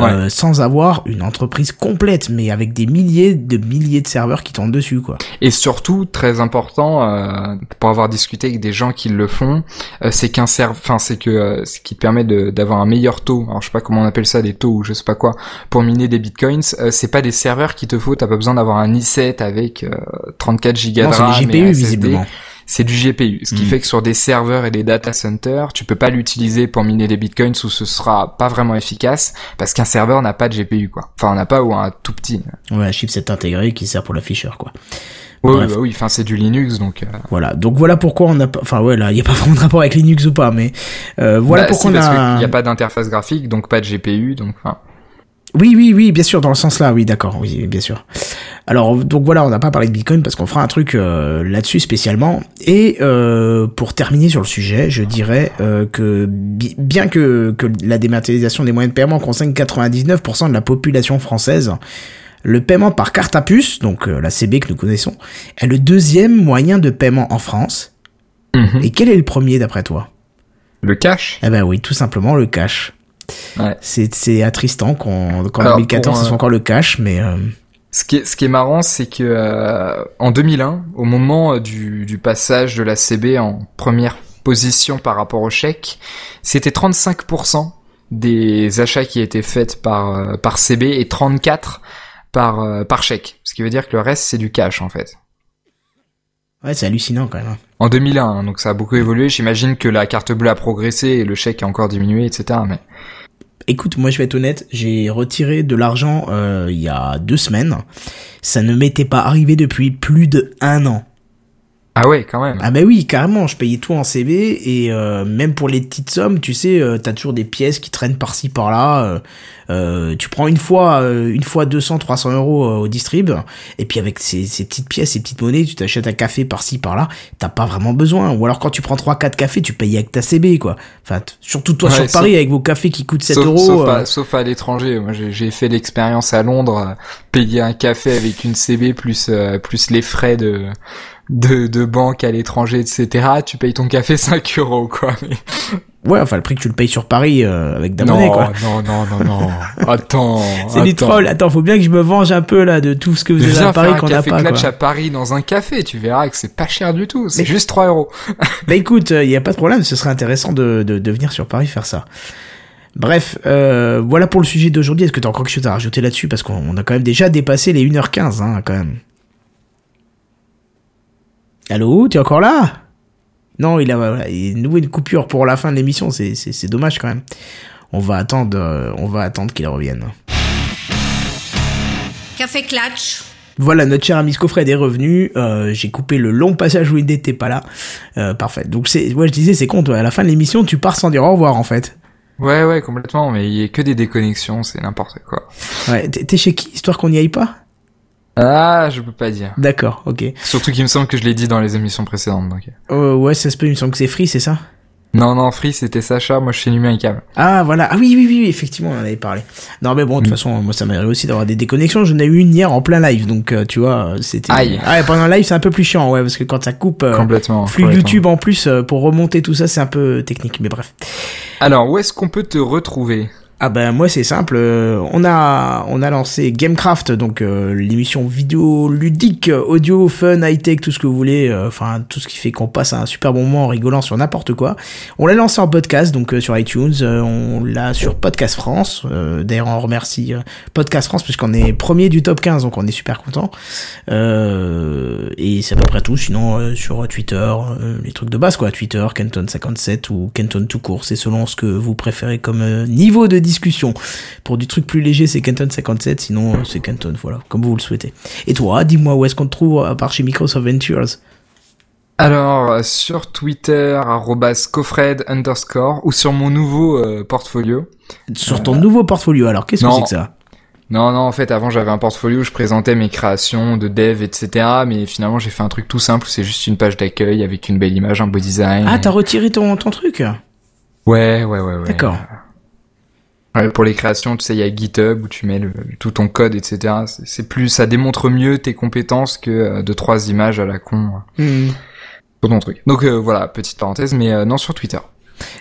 euh, sans avoir une entreprise complète, mais avec des milliers de milliers de serveurs qui tournent dessus, quoi. Et surtout, très important, euh, pour avoir discuté avec des gens qui le font, euh, c'est qu'un serve, enfin c'est que euh, ce qui te permet d'avoir un meilleur taux. Alors je sais pas comment on appelle ça, des taux ou je sais pas quoi, pour miner des bitcoins. euh, c'est pas des serveurs qui te faut. T'as pas besoin d'avoir un i7 avec euh, 34 gigas Non, de c'est RAM GPU, visiblement. C'est du GPU. Ce qui Mm. fait que sur des serveurs et des data centers, tu peux pas l'utiliser pour miner des bitcoins ou ce sera pas vraiment efficace parce qu'un serveur n'a pas de GPU, quoi. Enfin, on n'a pas ou un tout petit. Ouais, un chipset intégré qui sert pour l'afficheur, quoi. Oui, Bref. bah oui, enfin, c'est du Linux, donc, euh, Voilà. Donc voilà pourquoi on a pas, enfin ouais, là, il y a pas vraiment de rapport avec Linux ou pas, mais euh, voilà bah, pourquoi on a. qu'il n'y a pas d'interface graphique, donc pas de GPU, donc, enfin, Oui, oui, oui, bien sûr, dans le sens là, oui, d'accord, oui, bien sûr. Alors, donc voilà, on n'a pas parlé de Bitcoin parce qu'on fera un truc euh, là-dessus spécialement. Et euh, pour terminer sur le sujet, je dirais euh, que bi- bien que, que la dématérialisation des moyens de paiement concerne 99% de la population française, le paiement par carte à puce, donc euh, la CB que nous connaissons, est le deuxième moyen de paiement en France. Mhm. Et quel est le premier d'après toi? Le cash? Eh ben oui, tout simplement le cash. Ouais. C'est attristant qu'en Alors, 2014 pour, ce soit encore le cash, mais euh, Ce qui est, ce qui est marrant, c'est que euh, en 2001, au moment euh, du, du passage de la CB en première position par rapport au chèque, c'était 35% des achats qui étaient faits par euh, par CB et 34 par euh, par chèque. Ce qui veut dire que le reste c'est du cash en fait. ouais, c'est hallucinant quand même. hein. En 2001, hein, donc ça a beaucoup évolué. J'imagine que la carte bleue a progressé et le chèque a encore diminué, etc. Mais Écoute, moi je vais être honnête, j'ai retiré de l'argent euh, il y a deux semaines. Ça ne m'était pas arrivé depuis plus de un an. Ah ouais, quand même. Ah bah oui, carrément, je payais tout en CB et euh, même pour les petites sommes, tu sais, euh, t'as toujours des pièces qui traînent par-ci par-là. euh, euh, tu prends une fois, euh, une fois 200, 300 euros au distrib et puis avec ces, ces petites pièces, ces petites monnaies, tu t'achètes un café par-ci par-là. T'as pas vraiment besoin. Ou alors quand tu prends 3-4 cafés, tu payes avec ta CB quoi. Enfin, surtout toi Ouais, sur sauf- Paris avec vos cafés qui coûtent 7 sauf, euros. sauf, à, sauf à l'étranger. Moi, j'ai fait l'expérience à Londres, payer un café avec une CB plus euh, plus les frais de de, de banque à l'étranger, etc. Tu payes ton café 5 euros, quoi. Mais- Ouais, enfin le prix que tu le payes sur Paris euh, avec monnaie quoi. non, non, non, non. Attends. C'est du attends. troll. Attends, faut bien que je me venge un peu là de tout ce que vous avez à Paris qu'on n'a pas. clutch à Paris dans un café, tu verras que c'est pas cher du tout. C'est juste 3 euros. Bah écoute, il y a pas de problème. Ce serait intéressant de, de, de venir sur Paris faire ça. Bref, euh, voilà pour le sujet d'aujourd'hui. Est-ce que t'as encore quelque chose à rajouter là-dessus? Parce qu'on on a quand même déjà dépassé les 1h15, hein, quand même. Allô, tu es encore là? Non, il a voilà, il a noué une coupure pour la fin de l'émission. C'est, c'est, c'est dommage quand même. On va attendre, euh, on va attendre qu'il revienne. Café Clutch. Voilà, notre cher ami Scofred est revenu. Euh, j'ai coupé le long passage où il n'était pas là. Euh, parfait. Donc c'est, ouais, je disais, c'est con. toi, À la fin de l'émission, tu pars sans dire au revoir en fait. Ouais, ouais, complètement. Mais il y a que des déconnexions, c'est n'importe quoi. Ouais, t'es t'es chez qui histoire qu'on n'y aille pas? Ah, je peux pas dire. D'accord, ok. Surtout qu'il me semble que je l'ai dit dans les émissions précédentes. Donc. Euh, ouais, ça se peut. Il me semble que c'est Free, c'est ça? Non, non, Free, c'était Sacha. Moi, je suis numéricable. Ah voilà. Ah oui, oui, oui, effectivement, on en avait parlé. Non mais bon, de toute Mm. façon, moi ça m'arrive aussi d'avoir des déconnexions. J'en ai eu une hier en plein live, donc euh, tu vois, c'était. Aïe. Ah, et pendant le live, c'est un peu plus chiant, ouais, parce que quand ça coupe. euh, complètement. Flux complètement. YouTube en plus euh, pour remonter tout ça c'est un peu technique mais bref. Alors, où est-ce qu'on peut te retrouver? Ah ben moi c'est simple, euh, on a lancé Gamecraft donc euh, l'émission vidéo ludique, audio, fun, high tech, tout ce que vous voulez, euh, enfin tout ce qui fait qu'on passe un super bon moment en rigolant sur n'importe quoi. On l'a lancé en podcast donc sur iTunes, on l'a sur Podcast France. D'ailleurs on remercie Podcast France puisqu'on est premier du top 15 donc on est super content. Et c'est à peu près tout. Sinon sur Twitter, les trucs de base quoi, Twitter, Kenton 57 ou Kenton tout court, c'est selon ce que vous préférez comme niveau de discussion. Pour du truc plus léger, c'est Kenton 57, sinon euh, c'est Kenton, voilà, comme vous le souhaitez. Et toi, dis-moi où est-ce qu'on te trouve à part chez Microsoft Ventures Alors, euh, sur Twitter, Cofred underscore, ou sur mon nouveau euh, portfolio. Sur ton nouveau portfolio, alors qu'est-ce que c'est que ça? Non, non, en fait, avant, j'avais un portfolio où je présentais mes créations de dev, etc. Mais finalement, j'ai fait un truc tout simple, c'est juste une page d'accueil avec une belle image, un beau design. Ah, et- t'as retiré ton, ton truc? Ouais, ouais, ouais, ouais. D'accord. Ouais, pour les créations, tu sais, il y a GitHub où tu mets le, tout ton code, etc. C'est- plus, ça démontre mieux tes compétences que euh, de trois images à la con euh, Hmm. ton truc. Donc euh, voilà, petite parenthèse, mais euh, non sur Twitter.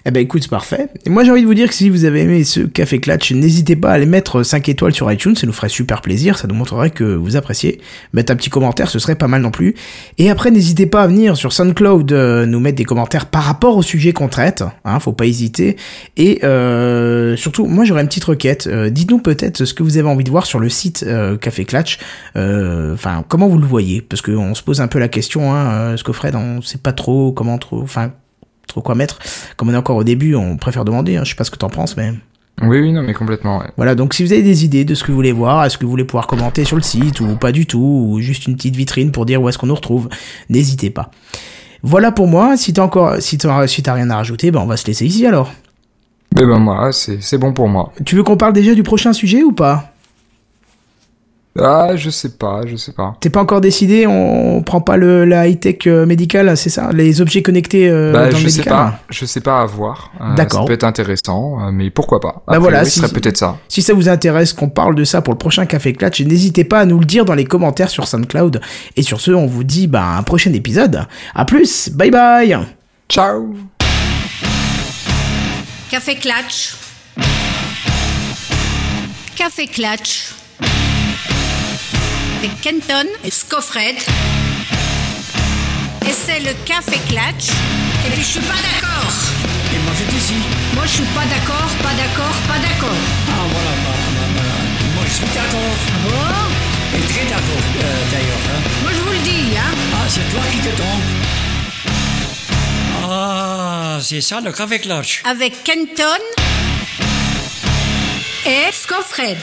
Eh ben écoute, c'est parfait. Et moi j'ai envie de vous dire que si vous avez aimé ce Café Clutch, n'hésitez pas à aller mettre 5 étoiles sur iTunes, ça nous ferait super plaisir, ça nous montrerait que vous appréciez. Mettre un petit commentaire, ce serait pas mal non plus. Et après, n'hésitez pas à venir sur SoundCloud euh, nous mettre des commentaires par rapport au sujet qu'on traite, hein, faut pas hésiter. Et euh, surtout, moi j'aurais une petite requête, euh, dites-nous peut-être ce que vous avez envie de voir sur le site Café Clutch, euh, enfin comment vous le voyez, parce qu'on se pose un peu la question, hein, ce que Fred, on sait pas trop comment trop, enfin trop quoi mettre. Comme on est encore au début, on préfère demander. Hein. Je sais pas ce que t'en penses, mais Oui, oui, non, mais complètement. ouais. voilà. Donc si vous avez des idées de ce que vous voulez voir, est-ce que vous voulez pouvoir commenter sur le site ou pas du tout, ou juste une petite vitrine pour dire où est-ce qu'on nous retrouve, n'hésitez pas. Voilà pour moi. Si t'as encore, si t'as, si rien à rajouter, ben on va se laisser ici alors. Mais ben moi, c'est c'est bon pour moi. Tu veux qu'on parle déjà du prochain sujet ou pas? Ah, je sais pas, je sais pas. T'es pas encore décidé On prend pas le la high tech médicale, c'est ça? Les objets connectés euh, bah, dans je le sais pas, je sais pas à voir. Euh, D'accord. Ça peut être intéressant, euh, mais pourquoi pas? Bah voilà, priori, si- ce serait peut-être ça. Si ça vous intéresse qu'on parle de ça pour le prochain Café Clutch, n'hésitez pas à nous le dire dans les commentaires sur SoundCloud. Et sur ce, on vous dit bah, un prochain épisode. À plus, bye bye Ciao. Café Clutch. Café Clutch. Avec Kenton et Scoffred. Et c'est le Café Clutch. Et puis je suis pas d'accord. Et moi je dis si. Moi je suis pas d'accord, pas d'accord, pas d'accord. Ah voilà, bah, bah, bah, moi je suis d'accord. Bon, Et très d'accord euh, d'ailleurs. hein. moi je vous le dis, hein. Ah, c'est toi qui te trompes. Ah, c'est ça le café clutch. Avec Kenton et Scoffred.